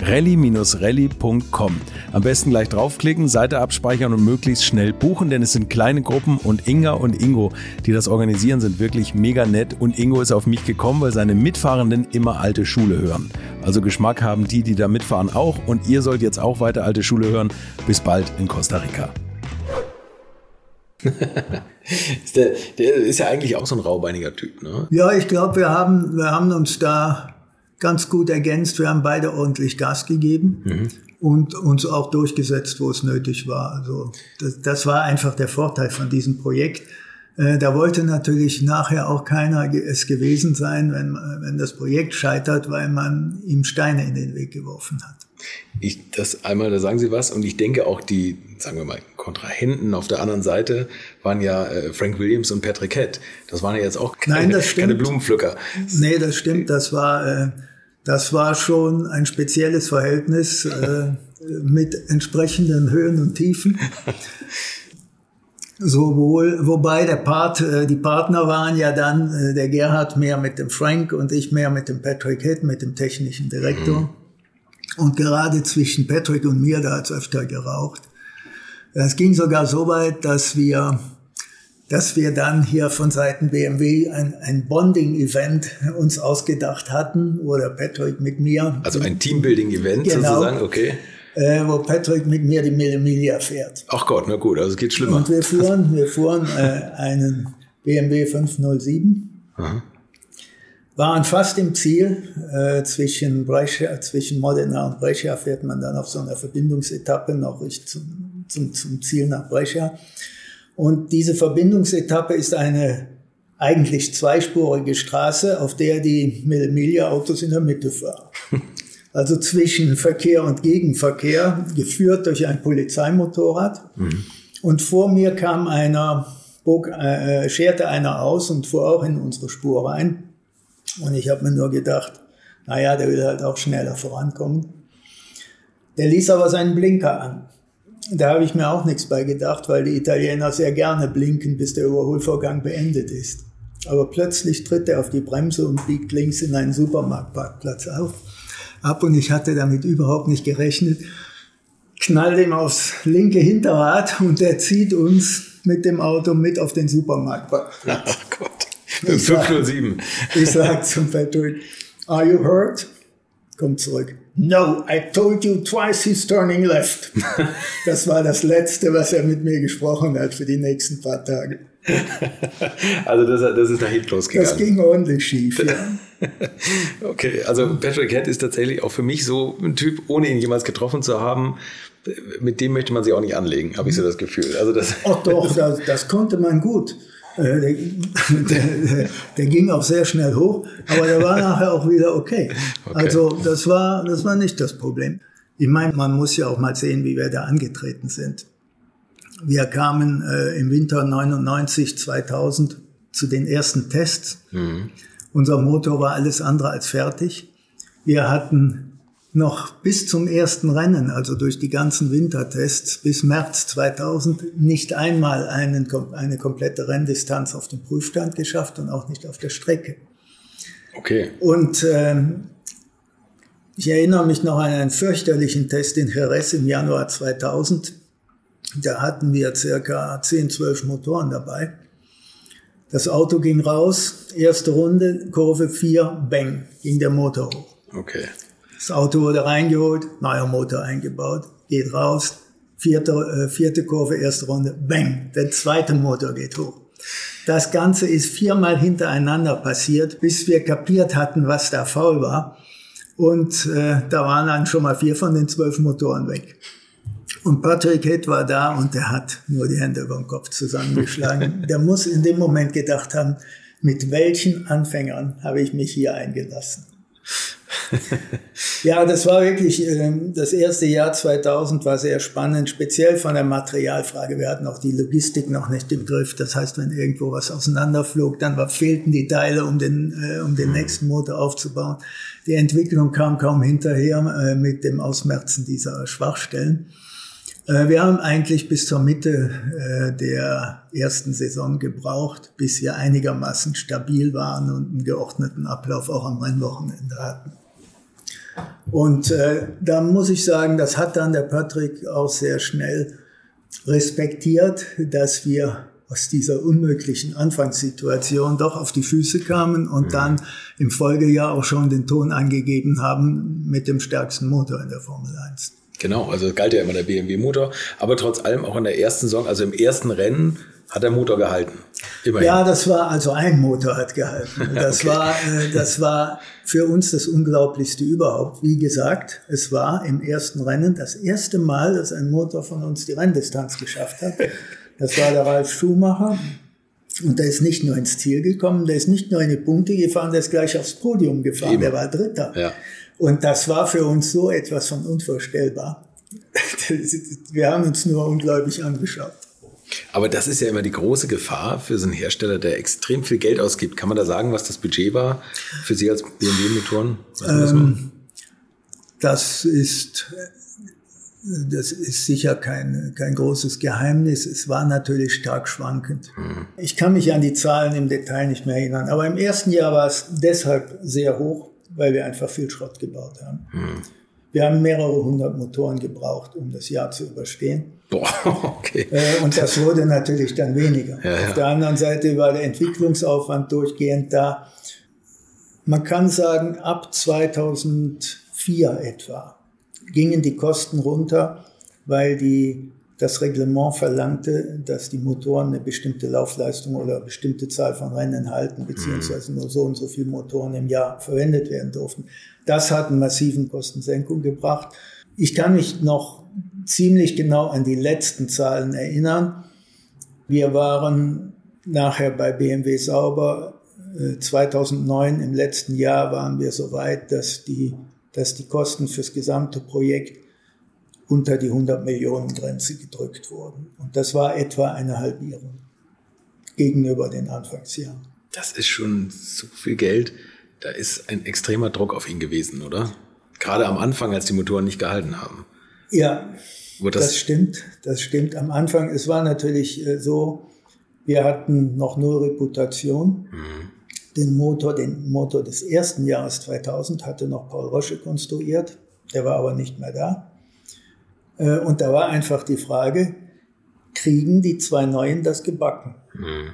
rally-rally.com. Am besten gleich draufklicken, Seite abspeichern und möglichst schnell buchen, denn es sind kleine Gruppen und Inga und Ingo, die das organisieren, sind wirklich mega nett und Ingo ist auf mich gekommen, weil seine Mitfahrenden immer alte Schule hören. Also Geschmack haben die, die da mitfahren auch und ihr sollt jetzt auch weiter alte Schule hören. Bis bald in Costa Rica. der, der, ist ja eigentlich auch so ein raubeiniger Typ, ne? Ja, ich glaube, wir haben, wir haben uns da ganz gut ergänzt. Wir haben beide ordentlich Gas gegeben mhm. und uns auch durchgesetzt, wo es nötig war. Also das, das war einfach der Vorteil von diesem Projekt. Äh, da wollte natürlich nachher auch keiner es gewesen sein, wenn, wenn das Projekt scheitert, weil man ihm Steine in den Weg geworfen hat. Ich, das einmal, da sagen Sie was, und ich denke auch die, sagen wir mal, Kontrahenten auf der anderen Seite waren ja äh, Frank Williams und Patrick Head. Das waren ja jetzt auch keine, Nein, keine Blumenpflücker. Nee, das stimmt. Das war, äh, das war schon ein spezielles Verhältnis äh, mit entsprechenden Höhen und Tiefen. Sowohl, wobei der Part, äh, die Partner waren ja dann äh, der Gerhard mehr mit dem Frank und ich mehr mit dem Patrick Head, mit dem technischen Direktor. Mhm. Und gerade zwischen Patrick und mir, da hat es öfter geraucht. Es ging sogar so weit, dass wir, dass wir dann hier von Seiten BMW ein, ein Bonding-Event uns ausgedacht hatten, oder Patrick mit mir. Also ein Teambuilding-Event genau, sozusagen, okay. Äh, wo Patrick mit mir die Mille fährt. Ach Gott, na gut, also es geht schlimmer. Und wir fuhren, wir fuhren äh, einen BMW 507. Aha waren fast im Ziel. Äh, zwischen, Brescia, zwischen Modena und Brescia fährt man dann auf so einer Verbindungsetappe noch zum, zum, zum Ziel nach Brescia. Und diese Verbindungsetappe ist eine eigentlich zweispurige Straße, auf der die Mille-Miglia-Autos in der Mitte fahren. Also zwischen Verkehr und Gegenverkehr, geführt durch ein Polizeimotorrad. Mhm. Und vor mir kam einer bog, äh, scherte einer aus und fuhr auch in unsere Spur rein. Und ich habe mir nur gedacht, naja, der will halt auch schneller vorankommen. Der ließ aber seinen Blinker an. Da habe ich mir auch nichts bei gedacht, weil die Italiener sehr gerne blinken, bis der Überholvorgang beendet ist. Aber plötzlich tritt er auf die Bremse und biegt links in einen Supermarktparkplatz auf. Ab und ich hatte damit überhaupt nicht gerechnet. Knallt ihm aufs linke Hinterrad und er zieht uns mit dem Auto mit auf den Supermarktparkplatz. Ach Gott. 507. Ich sag zum Patrick, are you hurt? Kommt zurück. No, I told you twice he's turning left. Das war das Letzte, was er mit mir gesprochen hat für die nächsten paar Tage. Also das, das ist nach hinten losgegangen. Das ging ordentlich schief, ja. Okay, also Patrick Head ist tatsächlich auch für mich so ein Typ, ohne ihn jemals getroffen zu haben, mit dem möchte man sich auch nicht anlegen, habe ich so das Gefühl. Also das Ach doch, das, das konnte man gut. Äh, Der, der, der ging auch sehr schnell hoch, aber der war nachher auch wieder okay. Okay. Also das war, das war nicht das Problem. Ich meine, man muss ja auch mal sehen, wie wir da angetreten sind. Wir kamen äh, im Winter 99, 2000 zu den ersten Tests. Unser Motor war alles andere als fertig. Wir hatten noch bis zum ersten Rennen, also durch die ganzen Wintertests bis März 2000, nicht einmal einen, eine komplette Renndistanz auf dem Prüfstand geschafft und auch nicht auf der Strecke. okay. Und ähm, ich erinnere mich noch an einen fürchterlichen Test in Jerez im Januar 2000. Da hatten wir circa 10, 12 Motoren dabei. Das Auto ging raus, erste Runde, Kurve 4, bang, ging der Motor hoch. Okay. Das Auto wurde reingeholt, neuer Motor eingebaut, geht raus, vierte, äh, vierte Kurve, erste Runde, bang, der zweite Motor geht hoch. Das Ganze ist viermal hintereinander passiert, bis wir kapiert hatten, was da faul war. Und äh, da waren dann schon mal vier von den zwölf Motoren weg. Und Patrick Head war da und der hat nur die Hände über den Kopf zusammengeschlagen. der muss in dem Moment gedacht haben, mit welchen Anfängern habe ich mich hier eingelassen. Ja, das war wirklich, ähm, das erste Jahr 2000 war sehr spannend, speziell von der Materialfrage. Wir hatten auch die Logistik noch nicht im Griff. Das heißt, wenn irgendwo was auseinanderflog, dann war, fehlten die Teile, um den, äh, um den nächsten Motor aufzubauen. Die Entwicklung kam kaum hinterher äh, mit dem Ausmerzen dieser Schwachstellen. Äh, Wir haben eigentlich bis zur Mitte äh, der ersten Saison gebraucht, bis wir einigermaßen stabil waren und einen geordneten Ablauf auch am Rennwochenende hatten. Und äh, da muss ich sagen, das hat dann der Patrick auch sehr schnell respektiert, dass wir aus dieser unmöglichen Anfangssituation doch auf die Füße kamen und dann im Folgejahr auch schon den Ton angegeben haben mit dem stärksten Motor in der Formel 1. Genau, also galt ja immer der BMW-Motor, aber trotz allem auch in der ersten Saison, also im ersten Rennen, hat der Motor gehalten. Immerhin. Ja, das war also ein Motor hat gehalten. Das Okay. war, äh, das war für uns das Unglaublichste überhaupt. Wie gesagt, es war im ersten Rennen das erste Mal, dass ein Motor von uns die Renndistanz geschafft hat. Das war der Ralf Schumacher. Und der ist nicht nur ins Ziel gekommen, der ist nicht nur in die Punkte gefahren, der ist gleich aufs Podium gefahren, Eben. der war Dritter. Ja. Und das war für uns so etwas von unvorstellbar. Wir haben uns nur ungläubig angeschaut. Aber das ist ja immer die große Gefahr für so einen Hersteller, der extrem viel Geld ausgibt. Kann man da sagen, was das Budget war für Sie als BMW-Motoren? Ähm, das ist, das ist sicher kein, kein großes Geheimnis. Es war natürlich stark schwankend. Ich kann mich an die Zahlen im Detail nicht mehr erinnern. Aber im ersten Jahr war es deshalb sehr hoch, weil wir einfach viel Schrott gebaut haben. Wir haben mehrere hundert Motoren gebraucht, um das Jahr zu überstehen. Boah, okay. Äh, Und das wurde natürlich dann weniger. Ja, ja. Auf der anderen Seite war der Entwicklungsaufwand durchgehend da. Man kann sagen, ab 2004 etwa gingen die Kosten runter, weil die, das Reglement verlangte, dass die Motoren eine bestimmte Laufleistung oder eine bestimmte Zahl von Rennen halten, beziehungsweise nur so und so viele Motoren im Jahr verwendet werden durften. Das hat einen massiven Kostensenkung gebracht. Ich kann mich noch ziemlich genau an die letzten Zahlen erinnern. Wir waren nachher bei BMW Sauber. äh, 2009 im letzten Jahr waren wir so weit, dass die, dass die Kosten fürs gesamte Projekt unter die 100 Millionen Grenze gedrückt wurden. Und das war etwa eine Halbierung. gegenüber den Anfangsjahren. Das ist schon so viel Geld. Da ist ein extremer Druck auf ihn gewesen, oder? Gerade am Anfang, als die Motoren nicht gehalten haben. Ja, das, das, stimmt. Das stimmt. Am Anfang, es war natürlich äh, so, wir hatten noch null Reputation. Mhm. Den Motor, den Motor des ersten Jahres 2000 hatte noch Paul Rosche konstruiert. Der war aber nicht mehr da. Äh, und da war einfach die Frage, kriegen die zwei Neuen das gebacken? Mhm.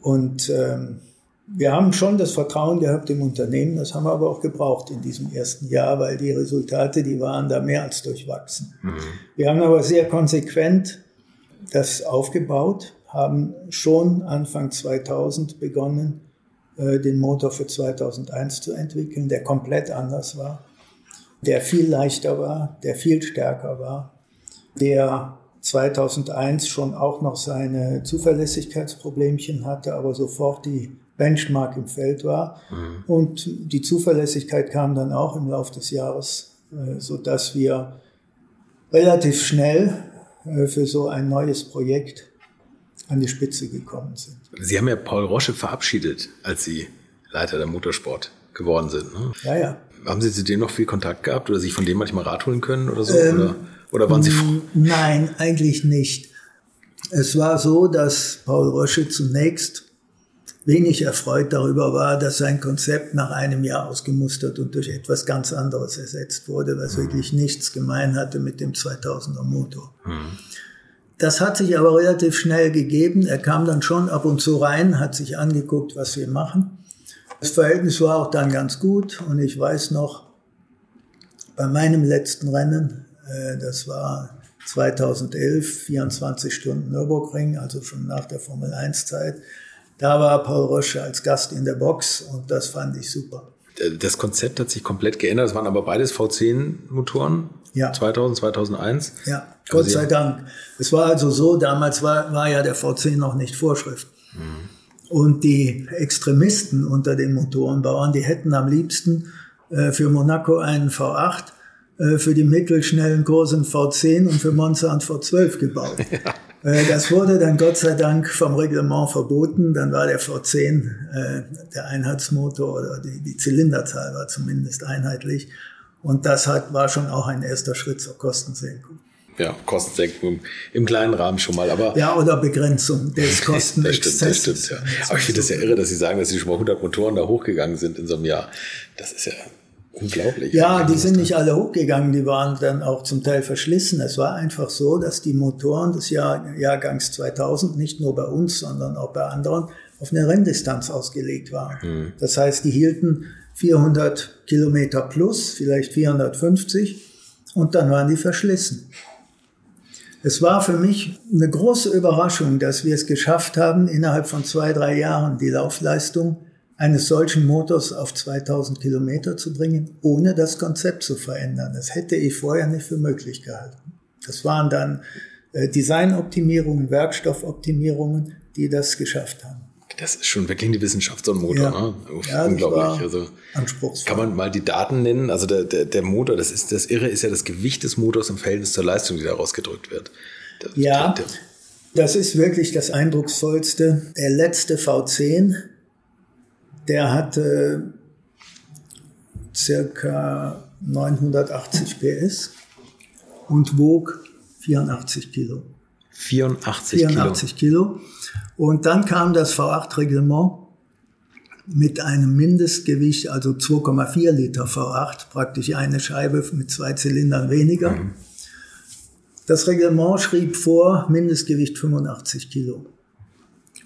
Und ähm, wir haben schon das Vertrauen gehabt im Unternehmen, das haben wir aber auch gebraucht in diesem ersten Jahr, weil die Resultate, die waren da mehr als durchwachsen. Mhm. Wir haben aber sehr konsequent das aufgebaut, haben schon Anfang 2000 begonnen, äh, den Motor für 2001 zu entwickeln, der komplett anders war, der viel leichter war, der viel stärker war, der 2001 schon auch noch seine Zuverlässigkeitsproblemchen hatte, aber sofort die Benchmark im Feld war. Mhm. Und die Zuverlässigkeit kam dann auch im Laufe des Jahres, äh, so dass wir relativ schnell äh, für so ein neues Projekt an die Spitze gekommen sind. Sie haben ja Paul Rosche verabschiedet, als Sie Leiter der Motorsport geworden sind. Ne? Ja, ja. Haben Sie zu dem noch viel Kontakt gehabt oder sich von dem manchmal Rat holen können oder so? Ähm, oder, oder waren Sie Nein, eigentlich nicht. Es war so, dass Paul Rosche zunächst wenig erfreut darüber war, dass sein Konzept nach einem Jahr ausgemustert und durch etwas ganz anderes ersetzt wurde, was mhm. wirklich nichts gemein hatte mit dem 2000er Motor. Mhm. Das hat sich aber relativ schnell gegeben. Er kam dann schon ab und zu rein, hat sich angeguckt, was wir machen. Das Verhältnis war auch dann ganz gut und ich weiß noch, bei meinem letzten Rennen, das war 2011, 24 Stunden Nürburgring, also schon nach der Formel 1 Zeit, da war Paul Rosche als Gast in der Box und das fand ich super. Das Konzept hat sich komplett geändert. Es waren aber beides V10-Motoren. Ja. 2000, 2001. Ja, Gott sei Dank. Es war also so, damals war, war ja der V10 noch nicht Vorschrift. Mhm. Und die Extremisten unter den Motorenbauern, die hätten am liebsten äh, für Monaco einen V8, äh, für die mittelschnellen Kursen V10 und für Monza und V12 gebaut. Ja. Äh, das wurde dann Gott sei Dank vom Reglement verboten. Dann war der V10, äh, der Einheitsmotor oder die, die Zylinderzahl war zumindest einheitlich. Und das hat, war schon auch ein erster Schritt zur Kostensenkung. Ja, Kostensenkung im kleinen Rahmen schon mal, aber. Ja, oder Begrenzung des Kostenexzesses. das stimmt, das stimmt, ja. Aber ich finde es ja irre, dass Sie sagen, dass Sie schon mal 100 Motoren da hochgegangen sind in so einem Jahr. Das ist ja Unglaublich. Ja, die sind nicht alle hochgegangen, die waren dann auch zum Teil verschlissen. Es war einfach so, dass die Motoren des Jahr, Jahrgangs 2000 nicht nur bei uns, sondern auch bei anderen auf eine Renndistanz ausgelegt waren. Mhm. Das heißt, die hielten 400 Kilometer plus, vielleicht 450 und dann waren die verschlissen. Es war für mich eine große Überraschung, dass wir es geschafft haben, innerhalb von zwei, drei Jahren die Laufleistung eines solchen Motors auf 2000 Kilometer zu bringen, ohne das Konzept zu verändern. Das hätte ich vorher nicht für möglich gehalten. Das waren dann äh, Designoptimierungen, Werkstoffoptimierungen, die das geschafft haben. Das ist schon wirklich eine Wissenschaft, so ein Motor. Ja. Ne? Ja, Unglaublich. Also anspruchsvoll. Kann man mal die Daten nennen? Also der, der, der Motor, das ist das Irre ist ja das Gewicht des Motors im Verhältnis zur Leistung, die daraus gedrückt wird. Der, ja, das ist wirklich das Eindrucksvollste. Der letzte V10 der hatte circa 980 PS und wog 84 Kilo. 84, 84 Kilo. Kilo. Und dann kam das V8-Reglement mit einem Mindestgewicht, also 2,4 Liter V8, praktisch eine Scheibe mit zwei Zylindern weniger. Mhm. Das Reglement schrieb vor Mindestgewicht 85 Kilo.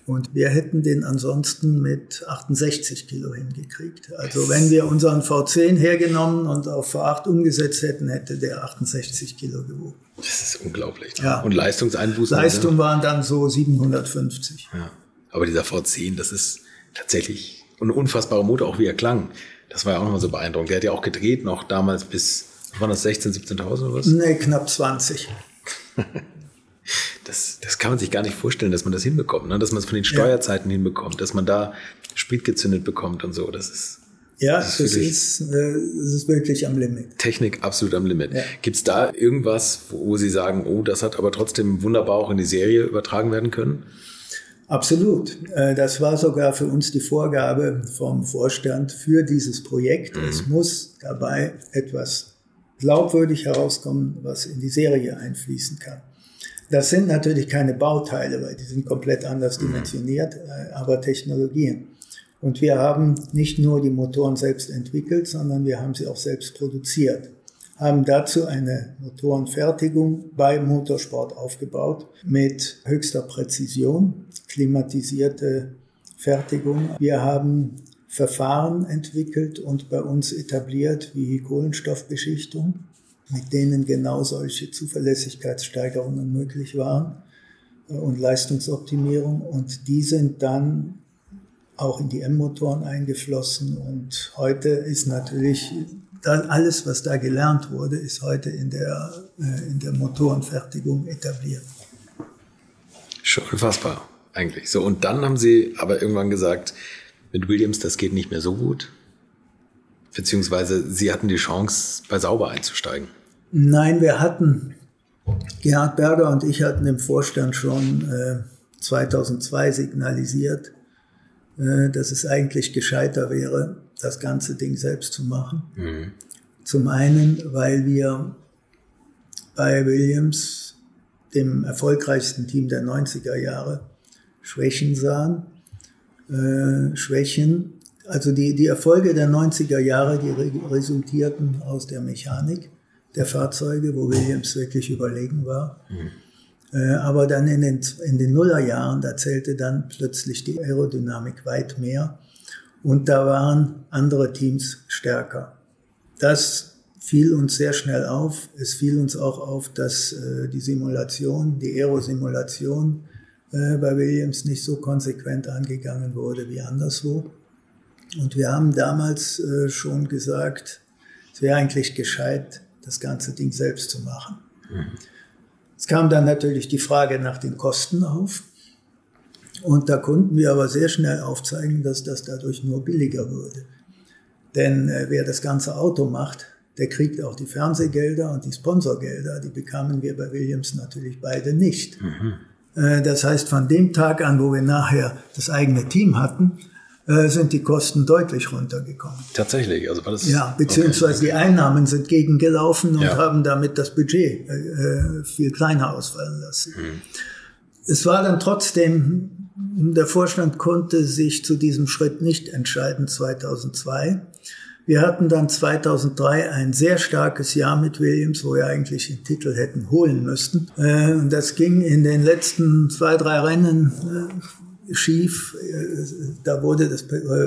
Und wir hätten den ansonsten mit 68 Kilo hingekriegt. Also wenn wir unseren V10 hergenommen und auf V8 umgesetzt hätten, hätte der 68 Kilo gewogen. Das ist unglaublich. Ja. Und Leistungseinbußen? Leistung waren dann so 750. Ja. Aber dieser V10, das ist tatsächlich ein unfassbarer Motor, auch wie er klang. Das war ja auch nochmal so beeindruckend. Der hat ja auch gedreht noch damals bis, waren das 16.000, 17.000 oder was? Nee, knapp 20. das, das kann man sich gar nicht vorstellen, dass man das hinbekommt, ne? dass man es von den Steuerzeiten ja. hinbekommt, dass man da Sprit gezündet bekommt und so. Das ist ja, das ist, das ist, äh, das ist wirklich am Limit. Technik absolut am Limit. Ja. Gibt es da irgendwas, wo Sie sagen, oh, das hat aber trotzdem wunderbar auch in die Serie übertragen werden können? Absolut. Äh, das war sogar für uns die Vorgabe vom Vorstand für dieses Projekt. Mhm. Es muss dabei etwas glaubwürdig herauskommen, was in die Serie einfließen kann. Das sind natürlich keine Bauteile, weil die sind komplett anders dimensioniert, äh, aber Technologien. Und wir haben nicht nur die Motoren selbst entwickelt, sondern wir haben sie auch selbst produziert haben dazu eine Motorenfertigung bei Motorsport aufgebaut mit höchster Präzision, klimatisierte Fertigung. Wir haben Verfahren entwickelt und bei uns etabliert wie Kohlenstoffbeschichtung, mit denen genau solche Zuverlässigkeitssteigerungen möglich waren äh, und Leistungsoptimierung. Und die sind dann auch in die M-Motoren eingeflossen. Und heute ist natürlich alles, was da gelernt wurde, ist heute in der, äh, in der Motorenfertigung etabliert. Schon unfassbar, eigentlich. So, und dann haben Sie aber irgendwann gesagt, mit Williams, das geht nicht mehr so gut. Beziehungsweise Sie hatten die Chance, bei Sauber einzusteigen. Nein, wir hatten, Gerhard Berger und ich hatten im Vorstand schon äh, 2002 signalisiert, äh, dass es eigentlich gescheiter wäre, das ganze Ding selbst zu machen. Mhm. Zum einen, weil wir bei Williams, dem erfolgreichsten Team der 90er Jahre, Schwächen sahen. Äh, Schwächen, also die, die Erfolge der 90er Jahre, die re resultierten aus der Mechanik der Fahrzeuge, wo Williams wirklich überlegen war. Mhm. Äh, aber dann in den, in den Nullerjahren, da zählte dann plötzlich die Aerodynamik weit mehr. Und da waren andere Teams stärker. Das fiel uns sehr schnell auf. Es fiel uns auch auf, dass äh, die Simulation, die Aerosimulation äh, bei Williams nicht so konsequent angegangen wurde wie anderswo. Und wir haben damals äh, schon gesagt, es wäre eigentlich gescheit, das ganze Ding selbst zu machen. Mhm. Es kam dann natürlich die Frage nach den Kosten auf. Und da konnten wir aber sehr schnell aufzeigen, dass das dadurch nur billiger würde. Denn äh, wer das ganze Auto macht, der kriegt auch die Fernsehgelder und die Sponsorgelder. Die bekamen wir bei Williams natürlich beide nicht. Mhm. Äh, das heißt, von dem Tag an, wo wir nachher das eigene Team hatten, äh, sind die Kosten deutlich runtergekommen. Tatsächlich, also war das. Ja, beziehungsweise okay. die Einnahmen sind gegengelaufen und ja. haben damit das Budget äh, viel kleiner ausfallen lassen. Mhm. Es war dann trotzdem der Vorstand konnte sich zu diesem Schritt nicht entscheiden 2002. Wir hatten dann 2003 ein sehr starkes Jahr mit Williams, wo wir eigentlich den Titel hätten holen müssten. Äh, und das ging in den letzten zwei, drei Rennen äh, schief. Äh, da wurde das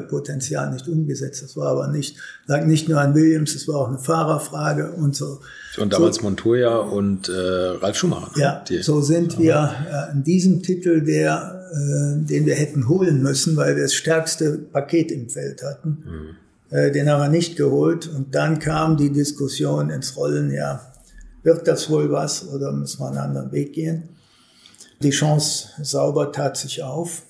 Potenzial nicht umgesetzt. Das war aber nicht, lag nicht nur an Williams, es war auch eine Fahrerfrage und so. Und damals so, Montoya und äh, Ralf Schumacher. Ne? Ja, die, so sind wir äh, in diesem Titel, der, äh, den wir hätten holen müssen, weil wir das stärkste Paket im Feld hatten. Mhm. Äh, den haben wir nicht geholt. Und dann kam die Diskussion ins Rollen, ja, wird das wohl was oder müssen wir einen anderen Weg gehen? Die Chance sauber tat sich auf.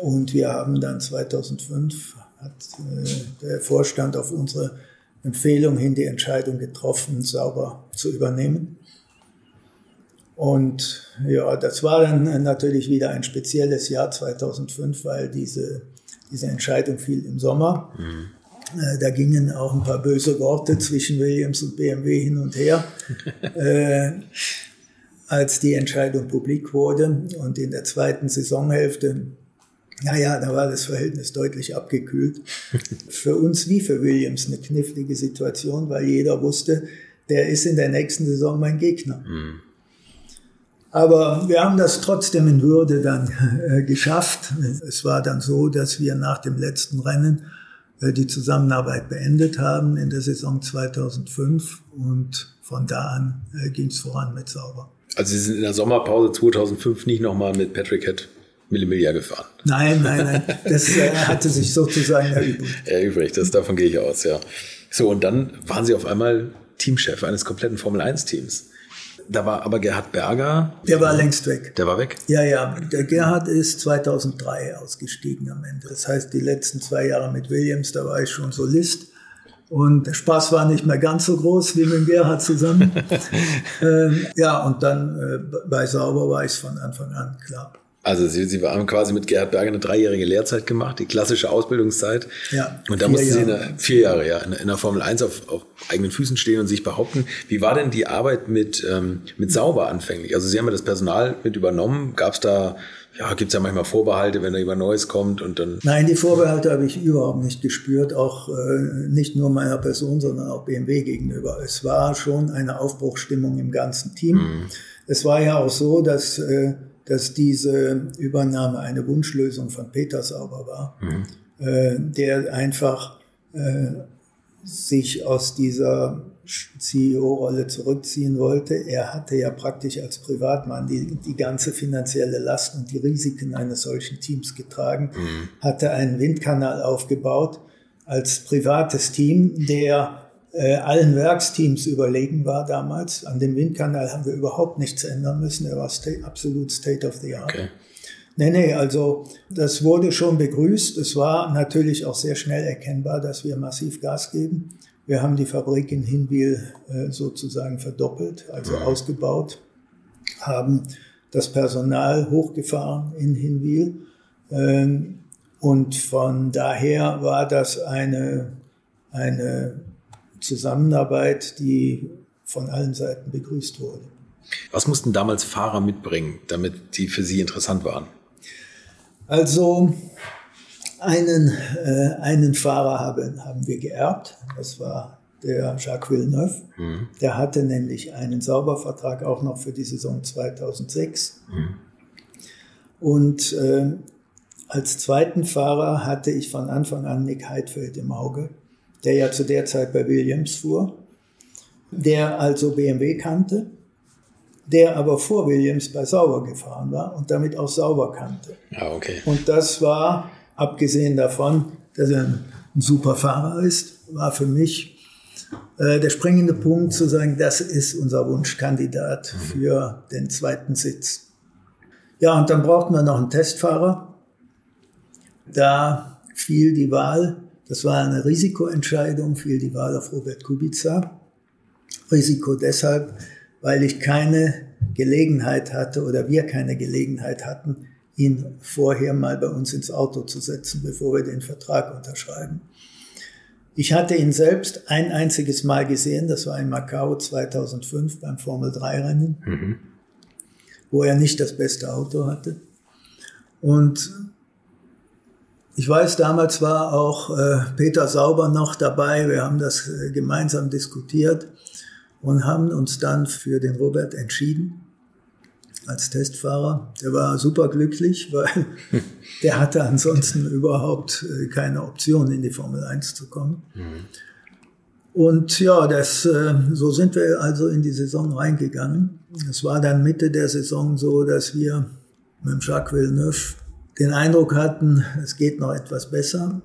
Und wir haben dann 2005, hat äh, der Vorstand auf unsere Empfehlung hin die Entscheidung getroffen, sauber zu übernehmen. Und ja, das war dann natürlich wieder ein spezielles Jahr 2005, weil diese, diese Entscheidung fiel im Sommer. Mhm. Äh, da gingen auch ein paar böse Worte zwischen Williams und BMW hin und her, äh, als die Entscheidung publik wurde. Und in der zweiten Saisonhälfte naja, da war das Verhältnis deutlich abgekühlt. Für uns wie für Williams eine knifflige Situation, weil jeder wusste, der ist in der nächsten Saison mein Gegner. Mhm. Aber wir haben das trotzdem in Würde dann äh, geschafft. Es war dann so, dass wir nach dem letzten Rennen äh, die Zusammenarbeit beendet haben in der Saison 2005 und von da an äh, ging es voran mit Sauber. Also Sie sind in der Sommerpause 2005 nicht nochmal mit Patrick Head Millimillia gefahren. Nein, nein, nein. Das äh, hatte sich sozusagen erübrigt. Erübrigt, das, davon gehe ich aus, ja. So, und dann waren Sie auf einmal Teamchef eines kompletten Formel-1-Teams. Da war aber Gerhard Berger. Der war längst weg. Der war weg? Ja, ja. Der Gerhard ist 2003 ausgestiegen am Ende. Das heißt, die letzten zwei Jahre mit Williams, da war ich schon Solist. Und der Spaß war nicht mehr ganz so groß wie mit Gerhard zusammen. ähm, ja, und dann äh, bei Sauber war ich von Anfang an, klar. Also Sie, Sie haben quasi mit Gerhard Berger eine dreijährige Lehrzeit gemacht, die klassische Ausbildungszeit. Ja, Und da mussten Sie in Jahre. der, vier Jahre, ja, in, in der Formel 1 auf, auf eigenen Füßen stehen und sich behaupten. Wie war denn die Arbeit mit, ähm, mit Sauber anfänglich? Also Sie haben ja das Personal mit übernommen. Gab es da, ja, gibt es ja manchmal Vorbehalte, wenn da jemand Neues kommt und dann. Nein, die Vorbehalte habe ich überhaupt nicht gespürt, auch äh, nicht nur meiner Person, sondern auch BMW gegenüber. Es war schon eine Aufbruchsstimmung im ganzen Team. Es war ja auch so, dass, äh, dass diese Übernahme eine Wunschlösung von Peter Sauber war, äh, der einfach äh, sich aus dieser CEO-Rolle zurückziehen wollte. Er hatte ja praktisch als Privatmann die, die ganze finanzielle Last und die Risiken eines solchen Teams getragen, hatte einen Windkanal aufgebaut als privates Team, der äh, allen Werksteams überlegen war damals. An dem Windkanal haben wir überhaupt nichts ändern müssen. Er war sta absolut State of the Art. Okay. Nee, nee, also das wurde schon begrüßt. Es war natürlich auch sehr schnell erkennbar, dass wir massiv Gas geben. Wir haben die Fabrik in Hinwil äh, sozusagen verdoppelt, also ausgebaut, haben das Personal hochgefahren in Hinwil. Ähm, und von daher war das eine, eine Zusammenarbeit, die von allen Seiten begrüßt wurde. Was mussten damals Fahrer mitbringen, damit die für Sie interessant waren? Also einen, äh, einen Fahrer haben, haben wir geerbt. Das war der Jacques Villeneuve. Der hatte nämlich einen Saubervertrag auch noch für die Saison 2006. Und äh, als zweiten Fahrer hatte ich von Anfang an Nick Heidfeld im Auge, der ja zu der Zeit bei Williams fuhr, der also BMW kannte, der aber vor Williams bei Sauber gefahren war und damit auch Sauber kannte. Ja, okay. Und das war, abgesehen davon, dass er ein, ein super Fahrer ist, war für mich äh, der springende Punkt zu sagen, das ist unser Wunschkandidat für den zweiten Sitz. Ja, und dann brauchten wir noch einen Testfahrer. Da fiel die Wahl, das war eine Risikoentscheidung, fiel die Wahl auf Robert Kubica. Risiko deshalb, weil ich keine Gelegenheit hatte oder wir keine Gelegenheit hatten, ihn vorher mal bei uns ins Auto zu setzen, bevor wir den Vertrag unterschreiben. Ich hatte ihn selbst ein einziges Mal gesehen, das war in Macau 2005 beim Formel 3 Rennen, wo er nicht das beste Auto hatte. Und ich weiß, damals war auch äh, Peter Sauber noch dabei. Wir haben das äh, gemeinsam diskutiert und haben uns dann für den Robert entschieden als Testfahrer. Der war super glücklich, weil der hatte ansonsten überhaupt äh, keine Option, in die Formel 1 zu kommen. Und ja, das, äh, so sind wir also in die Saison reingegangen. Es war dann Mitte der Saison so, dass wir mit dem Jacques Villeneuve den Eindruck hatten, es geht noch etwas besser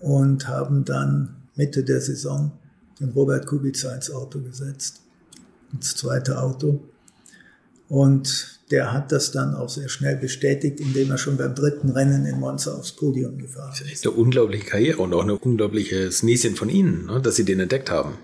und haben dann Mitte der Saison den Robert Kubica ins Auto gesetzt, ins zweite Auto. Und der hat das dann auch sehr schnell bestätigt, indem er schon beim dritten Rennen in Monza aufs Podium gefahren Das ist. ist eine unglaubliche Karriere und auch ein unglaubliches Näschen von Ihnen, ne, dass Sie den entdeckt haben.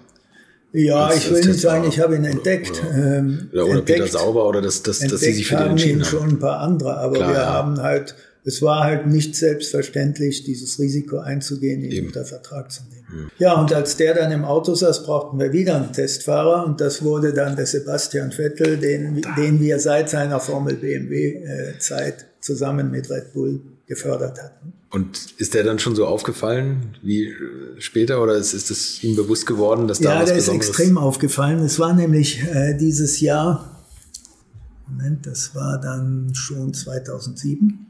Ja, Als- ich will nicht sagen, ich habe ihn entdeckt. oder- ähm, Oder, oder Peter entdeckt. Sauber oder dass, dass, dass Sie sich für den entschieden haben. schon ein paar andere, aber Klar, wir ja. haben halt, es war halt nicht selbstverständlich, dieses Risiko einzugehen, ihn Eben. unter Vertrag zu nehmen. Ja, und als der dann im Auto saß, brauchten wir wieder einen Testfahrer und das wurde dann der Sebastian Vettel, den, den wir seit seiner Formel BMW-Zeit zusammen mit Red Bull gefördert hatten. Und ist der dann schon so aufgefallen wie äh, später oder ist, ist es ihm bewusst geworden, dass da Ja, was der ist extrem aufgefallen. Es war nämlich äh, dieses Jahr, Moment, das war dann schon 2007.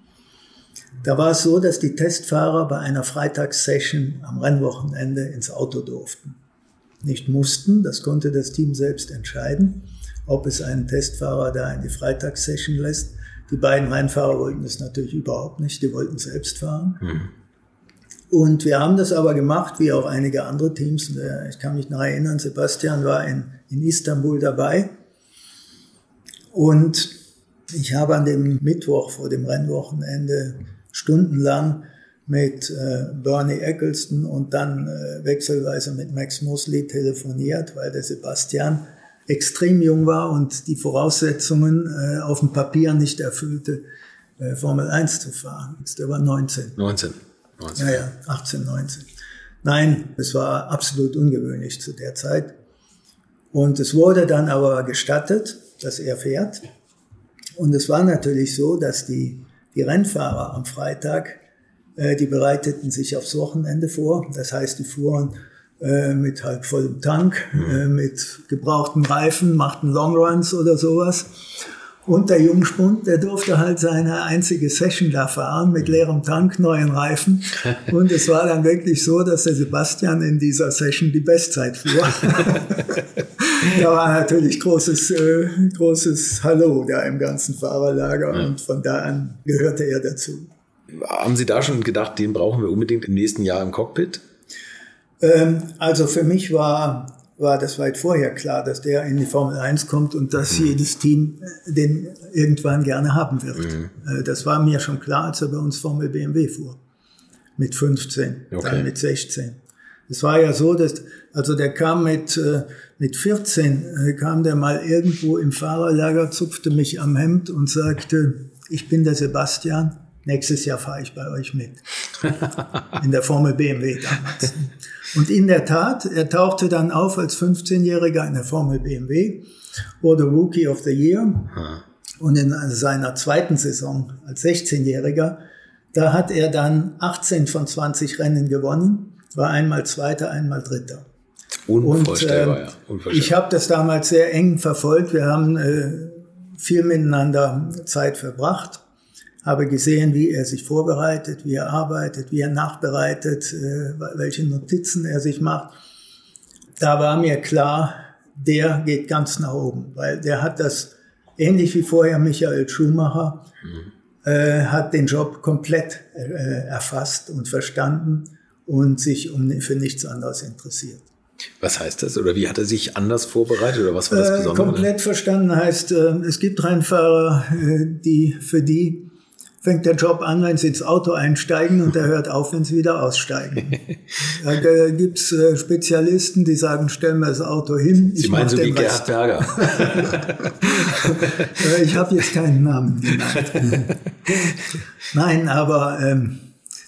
Da war es so, dass die Testfahrer bei einer Freitagssession am Rennwochenende ins Auto durften. Nicht mussten, das konnte das Team selbst entscheiden, ob es einen Testfahrer da in die Freitagssession lässt. Die beiden Rennfahrer wollten es natürlich überhaupt nicht, die wollten selbst fahren. Und wir haben das aber gemacht, wie auch einige andere Teams. Äh, Ich kann mich noch erinnern, Sebastian war in, in Istanbul dabei. Und ich habe an dem Mittwoch vor dem Rennwochenende stundenlang mit äh, Bernie Eccleston und dann äh, wechselweise mit Max Mosley telefoniert, weil der Sebastian extrem jung war und die Voraussetzungen äh, auf dem Papier nicht erfüllte, äh, Formel 1 zu fahren. Der war 19. 19. 19. Ja, ja, 18, 19. Nein, es war absolut ungewöhnlich zu der Zeit. Und es wurde dann aber gestattet, dass er fährt. Und es war natürlich so, dass die, die Rennfahrer am Freitag, äh, die bereiteten sich aufs Wochenende vor. Das heißt, die fuhren äh, mit halb vollem Tank, mhm. äh, mit gebrauchten Reifen, machten Longruns oder sowas. Und der Jungspund, der durfte halt seine einzige Session da fahren mit leerem Tank, neuen Reifen. Und es war dann wirklich so, dass der Sebastian in dieser Session die Bestzeit fuhr. da war natürlich großes, äh, großes Hallo da im ganzen Fahrerlager ja. und von da an gehörte er dazu. Haben Sie da schon gedacht, den brauchen wir unbedingt im nächsten Jahr im Cockpit? Ähm, also für mich war war das weit vorher klar, dass der in die Formel 1 kommt und dass mhm. jedes Team den irgendwann gerne haben wird. Mhm. Äh, das war mir schon klar, als er bei uns Formel BMW fuhr. Mit 15, okay. dann mit 16. Es war ja so, dass, also der kam mit, äh, mit 14, äh, kam der mal irgendwo im Fahrerlager, zupfte mich am Hemd und sagte, ich bin der Sebastian, nächstes Jahr fahre ich bei euch mit. In der Formel BMW damals. Und in der Tat, er tauchte dann auf als 15-Jähriger in der Formel BMW, wurde Rookie of the Year. Und in seiner zweiten Saison als 16-Jähriger, da hat er dann 18 von 20 Rennen gewonnen, war einmal Zweiter, einmal Dritter. Unvorstellbar, und, äh, ja. Unvorstellbar. Ich habe das damals sehr eng verfolgt. Wir haben äh, viel miteinander Zeit verbracht habe gesehen, wie er sich vorbereitet, wie er arbeitet, wie er nachbereitet, äh, welche Notizen er sich macht. Da war mir klar, der geht ganz nach oben, weil der hat das, ähnlich wie vorher Michael Schumacher, mhm. äh, hat den Job komplett äh, erfasst und verstanden und sich um, für nichts anderes interessiert. Was heißt das? Oder wie hat er sich anders vorbereitet? Oder was war das äh, Besondere? komplett verstanden heißt, äh, es gibt Rennfahrer, äh, die für die fängt der Job an, wenn sie ins Auto einsteigen und er hört auf, wenn sie wieder aussteigen. da gibt's äh, Spezialisten, die sagen, stellen wir das Auto hin. Sie meinen so wie Gerhard Berger. ich habe jetzt keinen Namen genannt. Nein, aber ähm,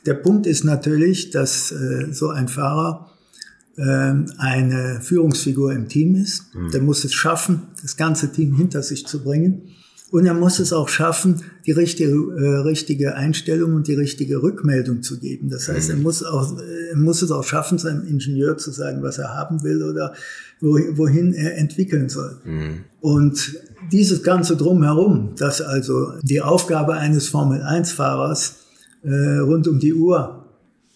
der Punkt ist natürlich, dass äh, so ein Fahrer ähm, eine Führungsfigur im Team ist. Mhm. Der muss es schaffen, das ganze Team hinter sich zu bringen. Und er muss es auch schaffen, die richtige, äh, richtige Einstellung und die richtige Rückmeldung zu geben. Das heißt, er mhm. muss, auch, er muss es auch schaffen, seinem Ingenieur zu sagen, was er haben will oder wohin er entwickeln soll. Mhm. Und dieses ganze Drumherum, das also die Aufgabe eines Formel-1-Fahrers äh, rund um die Uhr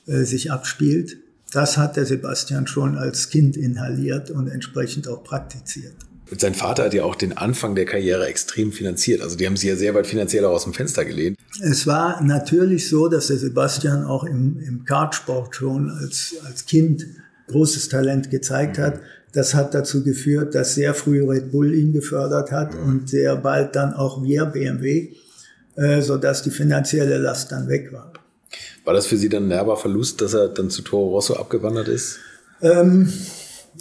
äh, sich abspielt, das hat der Sebastian schon als Kind inhaliert und entsprechend auch praktiziert. Sein Vater hat ja auch den Anfang der Karriere extrem finanziert. Also die haben sich ja sehr weit finanziell auch aus dem Fenster gelehnt. Es war natürlich so, dass der Sebastian auch im, im Kartsport schon als, als Kind großes Talent gezeigt hat. Das hat dazu geführt, dass sehr früh Red Bull ihn gefördert hat mhm. und sehr bald dann auch wir BMW, äh, sodass die finanzielle Last dann weg war. War das für Sie dann ein nerver Verlust, dass er dann zu Toro Rosso abgewandert ist? Ähm,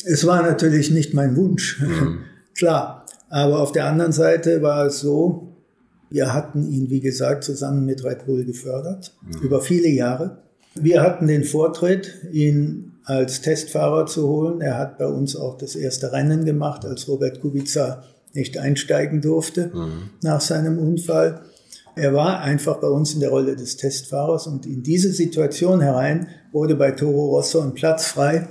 es war natürlich nicht mein Wunsch. Mhm. Klar, aber auf der anderen Seite war es so, wir hatten ihn, wie gesagt, zusammen mit Red Bull gefördert, mhm. über viele Jahre. Wir hatten den Vortritt, ihn als Testfahrer zu holen. Er hat bei uns auch das erste Rennen gemacht, als Robert Kubica nicht einsteigen durfte mhm. nach seinem Unfall. Er war einfach bei uns in der Rolle des Testfahrers und in diese Situation herein wurde bei Toro Rosso ein Platz frei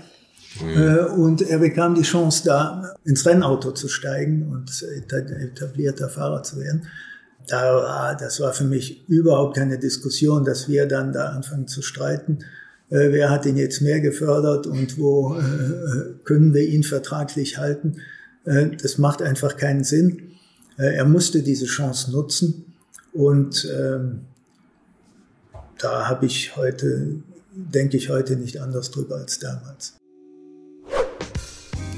Mhm. Und er bekam die Chance, da ins Rennauto zu steigen und etablierter Fahrer zu werden. Da, das war für mich überhaupt keine Diskussion, dass wir dann da anfangen zu streiten. Äh, wer hat ihn jetzt mehr gefördert und wo äh, können wir ihn vertraglich halten? Das macht einfach keinen Sinn. Er musste diese Chance nutzen und ähm, da habe ich heute, denke ich heute nicht anders drüber als damals.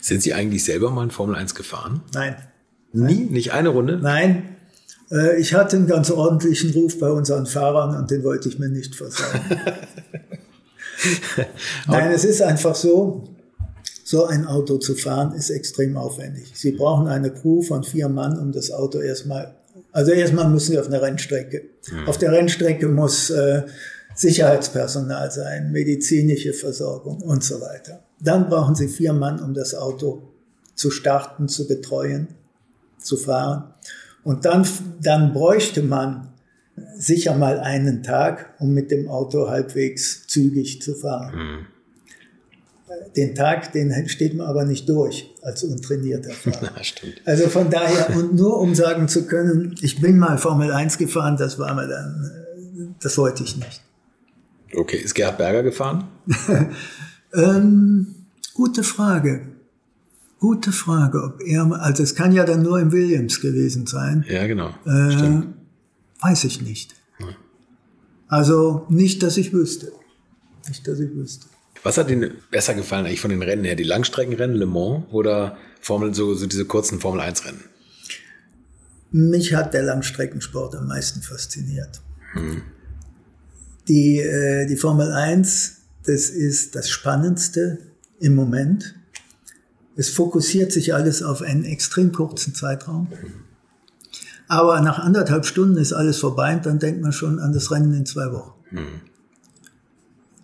Sind Sie eigentlich selber mal in Formel 1 gefahren? Nein. Nie? Nicht eine Runde? Nein. Äh, ich hatte einen ganz ordentlichen Ruf bei unseren Fahrern und den wollte ich mir nicht versauen. Nein, es ist einfach so, so ein Auto zu fahren ist extrem aufwendig. Sie brauchen eine Crew von vier Mann, um das Auto erstmal, also erstmal müssen Sie auf eine Rennstrecke. Mhm. Auf der Rennstrecke muss äh, Sicherheitspersonal sein, medizinische Versorgung und so weiter. Dann brauchen Sie vier Mann, um das Auto zu starten, zu betreuen, zu fahren. Und dann, dann bräuchte man sicher mal einen Tag, um mit dem Auto halbwegs zügig zu fahren. Mhm. Den Tag, den steht man aber nicht durch als untrainierter Fahrer. also von daher, und nur um sagen zu können, ich bin mal Formel 1 gefahren, das war mir dann, das wollte ich nicht. Okay, ist Gerhard Berger gefahren? Ähm, gute Frage. Gute Frage, ob er, also es kann ja dann nur im Williams gewesen sein. Ja, genau. Äh, weiß ich nicht. Ja. Also nicht, dass ich wüsste. Nicht, dass ich wüsste. Was hat Ihnen besser gefallen eigentlich von den Rennen her? Die Langstreckenrennen, Le Mans oder Formel, so, so diese kurzen Formel 1 Rennen? Mich hat der Langstreckensport am meisten fasziniert. Hm. Die, äh, die Formel 1 das ist das Spannendste im Moment. Es fokussiert sich alles auf einen extrem kurzen Zeitraum. Aber nach anderthalb Stunden ist alles vorbei und dann denkt man schon an das Rennen in zwei Wochen.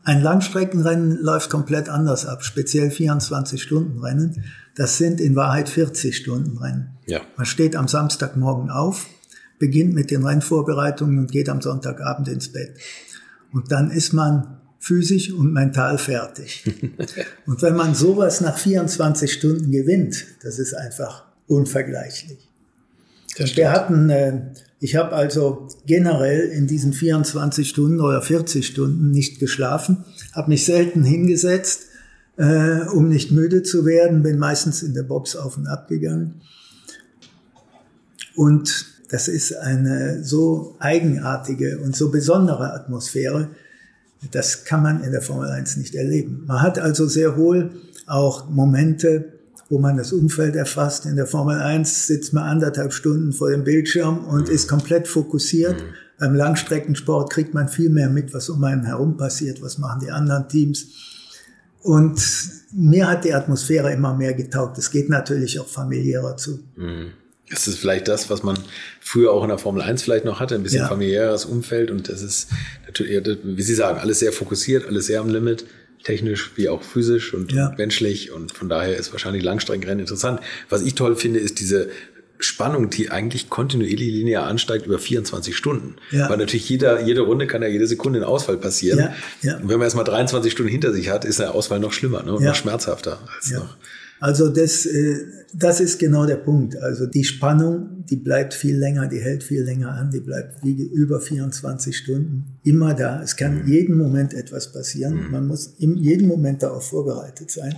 Ein Langstreckenrennen läuft komplett anders ab, speziell 24-Stunden-Rennen. Das sind in Wahrheit 40-Stunden-Rennen. Ja. Man steht am Samstagmorgen auf, beginnt mit den Rennvorbereitungen und geht am Sonntagabend ins Bett. Und dann ist man physisch und mental fertig. und wenn man sowas nach 24 Stunden gewinnt, das ist einfach unvergleichlich. Wir hatten, äh, ich habe also generell in diesen 24 Stunden oder 40 Stunden nicht geschlafen, habe mich selten hingesetzt, äh, um nicht müde zu werden, bin meistens in der Box auf und ab gegangen. Und das ist eine so eigenartige und so besondere Atmosphäre, das kann man in der Formel 1 nicht erleben. Man hat also sehr wohl auch Momente, wo man das Umfeld erfasst. In der Formel 1 sitzt man anderthalb Stunden vor dem Bildschirm und mhm. ist komplett fokussiert. Mhm. Beim Langstreckensport kriegt man viel mehr mit, was um einen herum passiert, was machen die anderen Teams. Und mir hat die Atmosphäre immer mehr getaugt. Es geht natürlich auch familiärer zu. Mhm. Das ist vielleicht das, was man früher auch in der Formel 1 vielleicht noch hatte, ein bisschen ja. familiäres Umfeld und das ist natürlich, wie Sie sagen, alles sehr fokussiert, alles sehr am Limit, technisch wie auch physisch und ja. menschlich und von daher ist wahrscheinlich Langstreckenrennen interessant. Was ich toll finde, ist diese Spannung, die eigentlich kontinuierlich linear ansteigt über 24 Stunden. Ja. Weil natürlich jeder, jede Runde kann ja jede Sekunde ein Ausfall passieren. Ja, ja. Und wenn man erst mal 23 Stunden hinter sich hat, ist der Ausfall noch schlimmer ne? und noch schmerzhafter als noch. Also das, äh, das ist genau der Punkt. Also die Spannung, die bleibt viel länger, die hält viel länger an, die bleibt wie über 24 Stunden immer da. Es kann mhm. jeden Moment etwas passieren. Mhm. Man muss in jedem Moment darauf vorbereitet sein.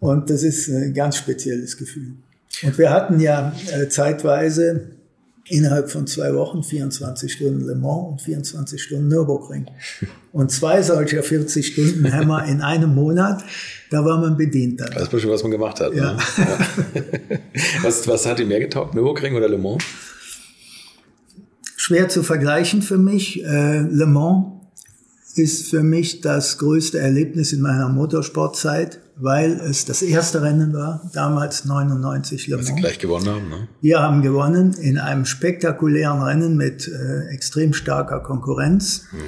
Und das ist ein ganz spezielles Gefühl. Und wir hatten ja äh, zeitweise innerhalb von zwei Wochen 24 Stunden Le Mans und 24 Stunden Nürburgring. Und zwei solcher 40 Stunden Hämmer in einem Monat, da war man bedient dann. Das ist schon, was man gemacht hat. Ja. Ne? ja. was, was hat dir mehr getaugt, Nürburgring oder Le Mans? Schwer zu vergleichen für mich. Äh, Le Mans ist für mich das größte Erlebnis in meiner Motorsportzeit weil es das erste Rennen war, damals 99 Le Mans. Weil Sie gleich gewonnen haben, ne? Wir haben gewonnen in einem spektakulären Rennen mit äh, extrem starker Konkurrenz. Mhm.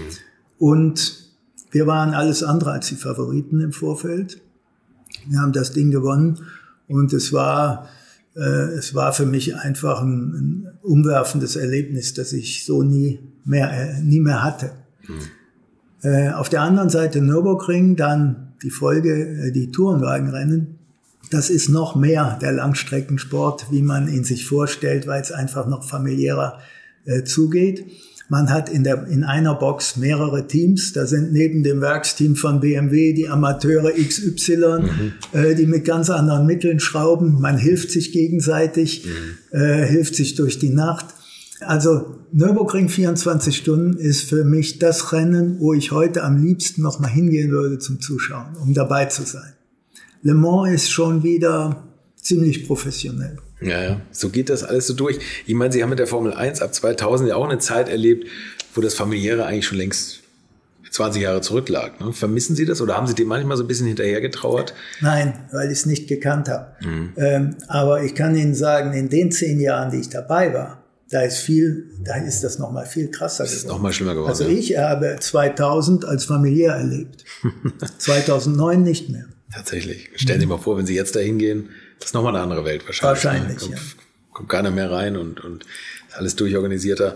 Und wir waren alles andere als die Favoriten im Vorfeld. Wir haben das Ding gewonnen und es war, äh, es war für mich einfach ein, ein, umwerfendes Erlebnis, das ich so nie mehr, äh, nie mehr hatte. Mhm. Äh, auf der anderen Seite Nürburgring dann die Folge, äh, die Tourenwagenrennen, das ist noch mehr der Langstreckensport, wie man ihn sich vorstellt, weil es einfach noch familiärer äh, zugeht. Man hat in, der, in einer Box mehrere Teams. Da sind neben dem Werksteam von BMW die Amateure XY, mhm. äh, die mit ganz anderen Mitteln schrauben. Man hilft sich gegenseitig, mhm. äh, hilft sich durch die Nacht. Also Nürburgring 24 Stunden ist für mich das Rennen, wo ich heute am liebsten noch mal hingehen würde zum Zuschauen, um dabei zu sein. Le Mans ist schon wieder ziemlich professionell. Ja, ja, so geht das alles so durch. Ich meine, Sie haben mit der Formel 1 ab 2000 ja auch eine Zeit erlebt, wo das familiäre eigentlich schon längst 20 Jahre zurücklag. Ne? Vermissen Sie das oder haben Sie dem manchmal so ein bisschen hinterhergetrauert? Nein, weil ich es nicht gekannt habe. Mhm. Ähm, aber ich kann Ihnen sagen, in den zehn Jahren, die ich dabei war, da ist viel, da ist das noch mal viel krasser das ist noch mal schlimmer geworden. Also ich habe 2000 als familiär erlebt. 2009 nicht mehr. Tatsächlich. Stellen Sie mal vor, wenn Sie jetzt dahin gehen, das ist noch mal eine andere Welt wahrscheinlich. Wahrscheinlich, kommt, ja. Kommt keiner mehr rein und, und alles durchorganisierter.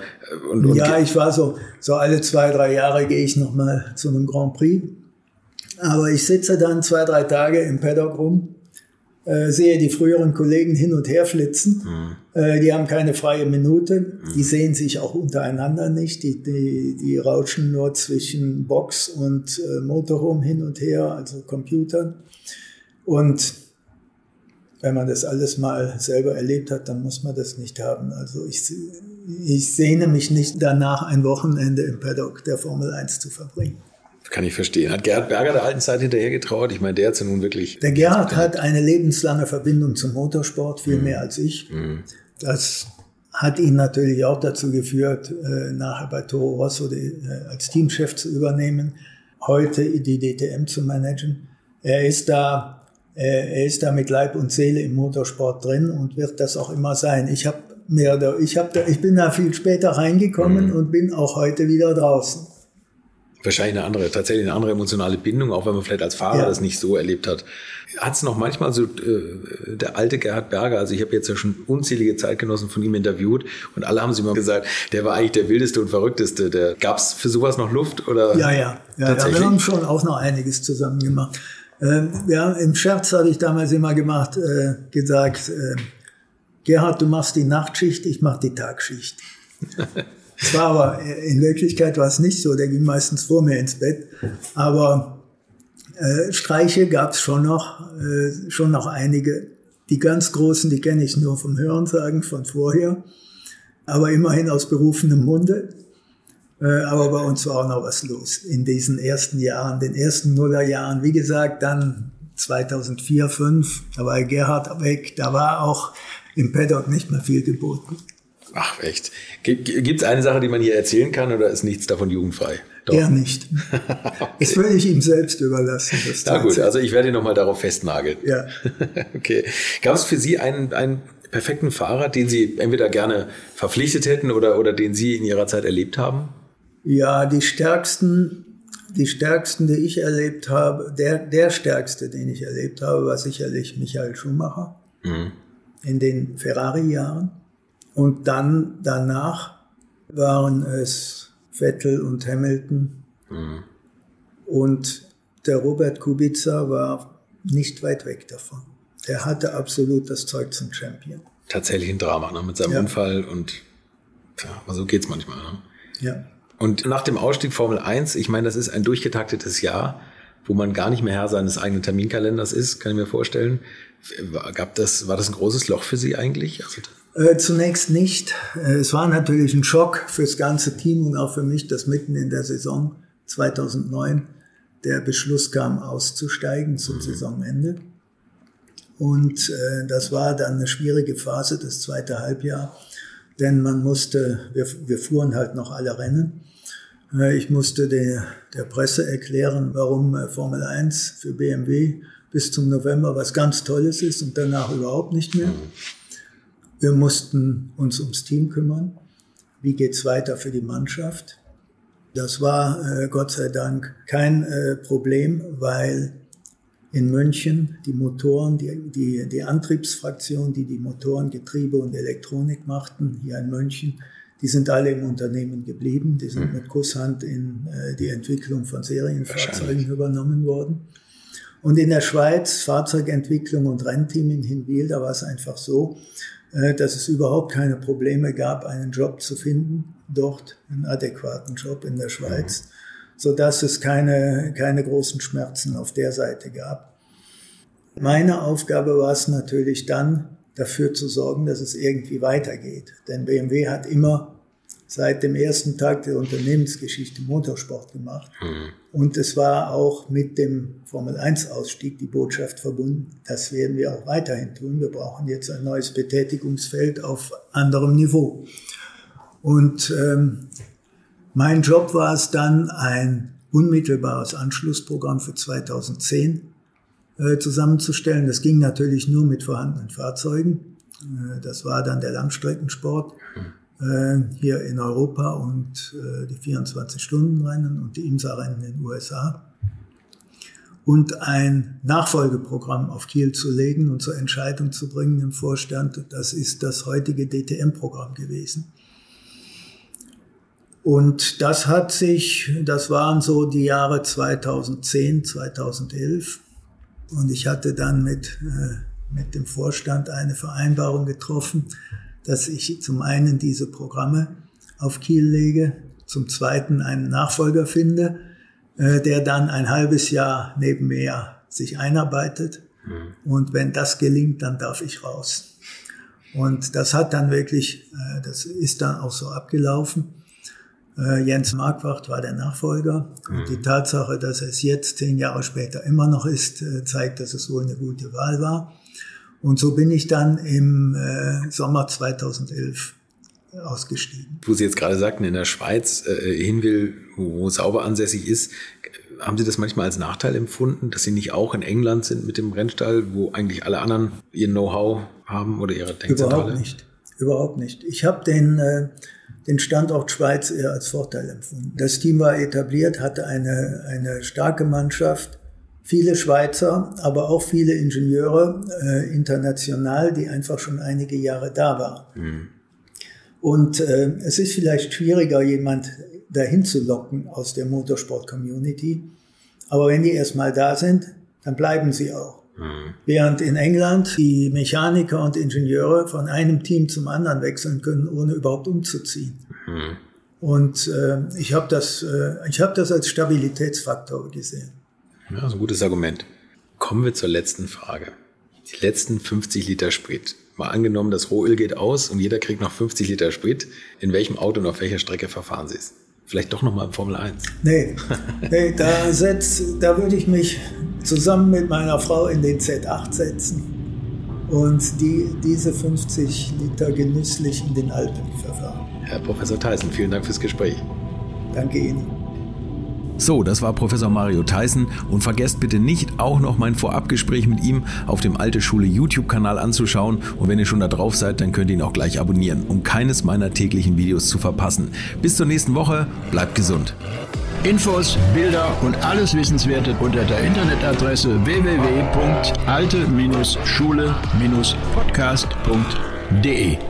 Und, und ja, ich war so, so alle zwei, drei Jahre gehe ich noch mal zu einem Grand Prix. Aber ich sitze dann zwei, drei Tage im Paddock rum äh, sehe die früheren Kollegen hin und her flitzen. Mhm. Äh, die haben keine freie Minute. Mhm. Die sehen sich auch untereinander nicht. Die, die, die rauschen nur zwischen Box und äh, Motorhome hin und her, also Computern. Und wenn man das alles mal selber erlebt hat, dann muss man das nicht haben. Also ich, ich sehne mich nicht danach, ein Wochenende im Paddock der Formel 1 zu verbringen. Kann ich verstehen. Hat Gerhard Berger der alten Zeit hinterher getraut? Ich meine, der hat ja nun wirklich. Der Gerhard hat eine lebenslange Verbindung zum Motorsport, viel mhm. mehr als ich. Mhm. Das hat ihn natürlich auch dazu geführt, äh, nachher bei Toro Rosso äh, als Teamchef zu übernehmen, heute die DTM zu managen. Er ist da, äh, er ist da mit Leib und Seele im Motorsport drin und wird das auch immer sein. Ich habe mehr, ich habe, ich bin da viel später reingekommen mhm. und bin auch heute wieder draußen wahrscheinlich eine andere, tatsächlich eine andere emotionale Bindung, auch wenn man vielleicht als Fahrer ja. das nicht so erlebt hat. Hat es noch manchmal so äh, der alte Gerhard Berger, also ich habe jetzt ja schon unzählige Zeitgenossen von ihm interviewt und alle haben sie immer gesagt, der war eigentlich der wildeste und verrückteste. Der gab's für sowas noch Luft oder? Ja, ja, ja, ja wir haben schon auch noch einiges zusammen gemacht. Ähm, ja, im Scherz habe ich damals immer gemacht, äh, gesagt, äh, Gerhard, du machst die Nachtschicht, ich mach die Tagschicht. Es war aber, in Wirklichkeit war es nicht so, der ging meistens vor mir ins Bett. Aber äh, Streiche gab es schon noch, äh, schon noch einige. Die ganz großen, die kenne ich nur vom Hörensagen von vorher, aber immerhin aus berufenem Munde. Äh, aber bei uns war auch noch was los in diesen ersten Jahren, den ersten Nullerjahren. Wie gesagt, dann 2004, 2005, da war Gerhard weg, da war auch im Paddock nicht mehr viel geboten. Ach, echt. Gibt es eine Sache, die man hier erzählen kann oder ist nichts davon jugendfrei? Doch. Er nicht. Das würde ich ihm selbst überlassen. Na gut, also ich werde ihn nochmal darauf festnageln. Ja. okay. Gab es für Sie einen, einen perfekten Fahrer, den Sie entweder gerne verpflichtet hätten oder, oder den Sie in Ihrer Zeit erlebt haben? Ja, die stärksten, die stärksten, die ich erlebt habe, der, der stärkste, den ich erlebt habe, war sicherlich Michael Schumacher mhm. in den Ferrari-Jahren. Und dann danach waren es Vettel und Hamilton. Mhm. Und der Robert Kubica war nicht weit weg davon. Der hatte absolut das Zeug zum Champion. Tatsächlich ein Drama ne? mit seinem ja. Unfall und ja, aber so geht's manchmal. Ne? Ja. Und nach dem Ausstieg Formel 1, ich meine, das ist ein durchgetaktetes Jahr, wo man gar nicht mehr Herr seines eigenen Terminkalenders ist, kann ich mir vorstellen. Gab das, war das ein großes Loch für Sie eigentlich? Also äh, zunächst nicht. Äh, es war natürlich ein Schock fürs ganze Team und auch für mich, dass mitten in der Saison 2009 der Beschluss kam, auszusteigen zum mhm. Saisonende. Und äh, das war dann eine schwierige Phase, das zweite Halbjahr, denn man musste, wir, wir fuhren halt noch alle Rennen. Äh, ich musste der, der Presse erklären, warum äh, Formel 1 für BMW bis zum November was ganz Tolles ist und danach überhaupt nicht mehr. Wir mussten uns ums Team kümmern. Wie geht's weiter für die Mannschaft? Das war äh, Gott sei Dank kein äh, Problem, weil in München die Motoren, die, die, die Antriebsfraktion, die die Motoren, Getriebe und Elektronik machten, hier in München, die sind alle im Unternehmen geblieben. Die sind mhm. mit Kusshand in äh, die Entwicklung von Serienfahrzeugen übernommen worden. Und in der Schweiz, Fahrzeugentwicklung und Rennteam in Hinwil, da war es einfach so, dass es überhaupt keine Probleme gab, einen Job zu finden, dort einen adäquaten Job in der Schweiz. Mhm so dass es keine, keine großen Schmerzen auf der Seite gab. Meine Aufgabe war es natürlich dann, dafür zu sorgen, dass es irgendwie weitergeht. Denn BMW hat immer seit dem ersten Tag der Unternehmensgeschichte Motorsport gemacht. Mhm. Und es war auch mit dem Formel-1-Ausstieg die Botschaft verbunden, das werden wir auch weiterhin tun. Wir brauchen jetzt ein neues Betätigungsfeld auf anderem Niveau. Und ähm, mein Job war es dann, ein unmittelbares Anschlussprogramm für 2010 äh, zusammenzustellen. Das ging natürlich nur mit vorhandenen Fahrzeugen. Äh, das war dann der Langstreckensport äh, hier in Europa und äh, die 24-Stunden-Rennen und die IMSA-Rennen in den USA. Und ein Nachfolgeprogramm auf Kiel zu legen und zur Entscheidung zu bringen im Vorstand, das ist das heutige DTM-Programm gewesen. Und das hat sich, das waren so die Jahre 2010, 2011. Und ich hatte dann mit, äh, mit dem Vorstand eine Vereinbarung getroffen, dass ich zum einen diese Programme auf Kiel lege, zum zweiten einen Nachfolger finde, äh, der dann ein halbes Jahr neben mir sich einarbeitet. Mhm. Und wenn das gelingt, dann darf ich raus. Und das hat dann wirklich, äh, das ist dann auch so abgelaufen. Äh, Jens Marquardt war der Nachfolger. Mhm. Und die. Tatsache, dass es jetzt zehn Jahre später immer noch ist, zeigt, dass es wohl eine gute Wahl war. Und so bin ich dann im äh, Sommer 2011 ausgestiegen. Wo Sie jetzt gerade sagten, in der Schweiz äh, hin will, wo, Sauber ansässig ist, haben Sie das manchmal als Nachteil empfunden, dass Sie nicht auch in England sind mit dem Rennstall, wo eigentlich alle anderen ihr Know-how haben oder ihre Denkzentrale? Überhaupt nicht. Überhaupt nicht. Ich habe den äh, den Standort Schweiz eher als Vorteil empfunden. Das Team war etabliert, hatte eine, eine starke Mannschaft, viele Schweizer, aber auch viele Ingenieure äh, international, die einfach schon einige Jahre da waren. Mhm. Und äh, es ist vielleicht schwieriger, jemand dahin zu locken aus der Motorsport-Community. Aber wenn die erstmal da sind, dann bleiben sie auch. Mhm. Während in England die Mechaniker und Ingenieure von einem Team zum anderen wechseln können, ohne überhaupt umzuziehen. Mhm. Und äh, ich habe das, äh, ich hab das als Stabilitätsfaktor gesehen. Ja, ist ein gutes Argument. Kommen wir zur letzten Frage. Die letzten 50 Liter Sprit. Mal angenommen, das Rohöl geht aus und jeder kriegt noch 50 Liter Sprit. In welchem Auto und auf welcher Strecke verfahren Sie es? Vielleicht doch nochmal im Formel 1. Nee, nee da, setz, da würde ich mich zusammen mit meiner Frau in den Z8 setzen und die, diese 50 Liter genüsslich in den Alpen verfahren. Herr Professor Tyson, vielen Dank fürs Gespräch. Danke Ihnen. So, das war Professor Mario Tyson und vergesst bitte nicht auch noch mein Vorabgespräch mit ihm auf dem Alte Schule YouTube-Kanal anzuschauen und wenn ihr schon da drauf seid, dann könnt ihr ihn auch gleich abonnieren, um keines meiner täglichen Videos zu verpassen. Bis zur nächsten Woche, bleibt gesund. Infos, Bilder und alles Wissenswerte unter der Internetadresse www.alte-schule-podcast.de.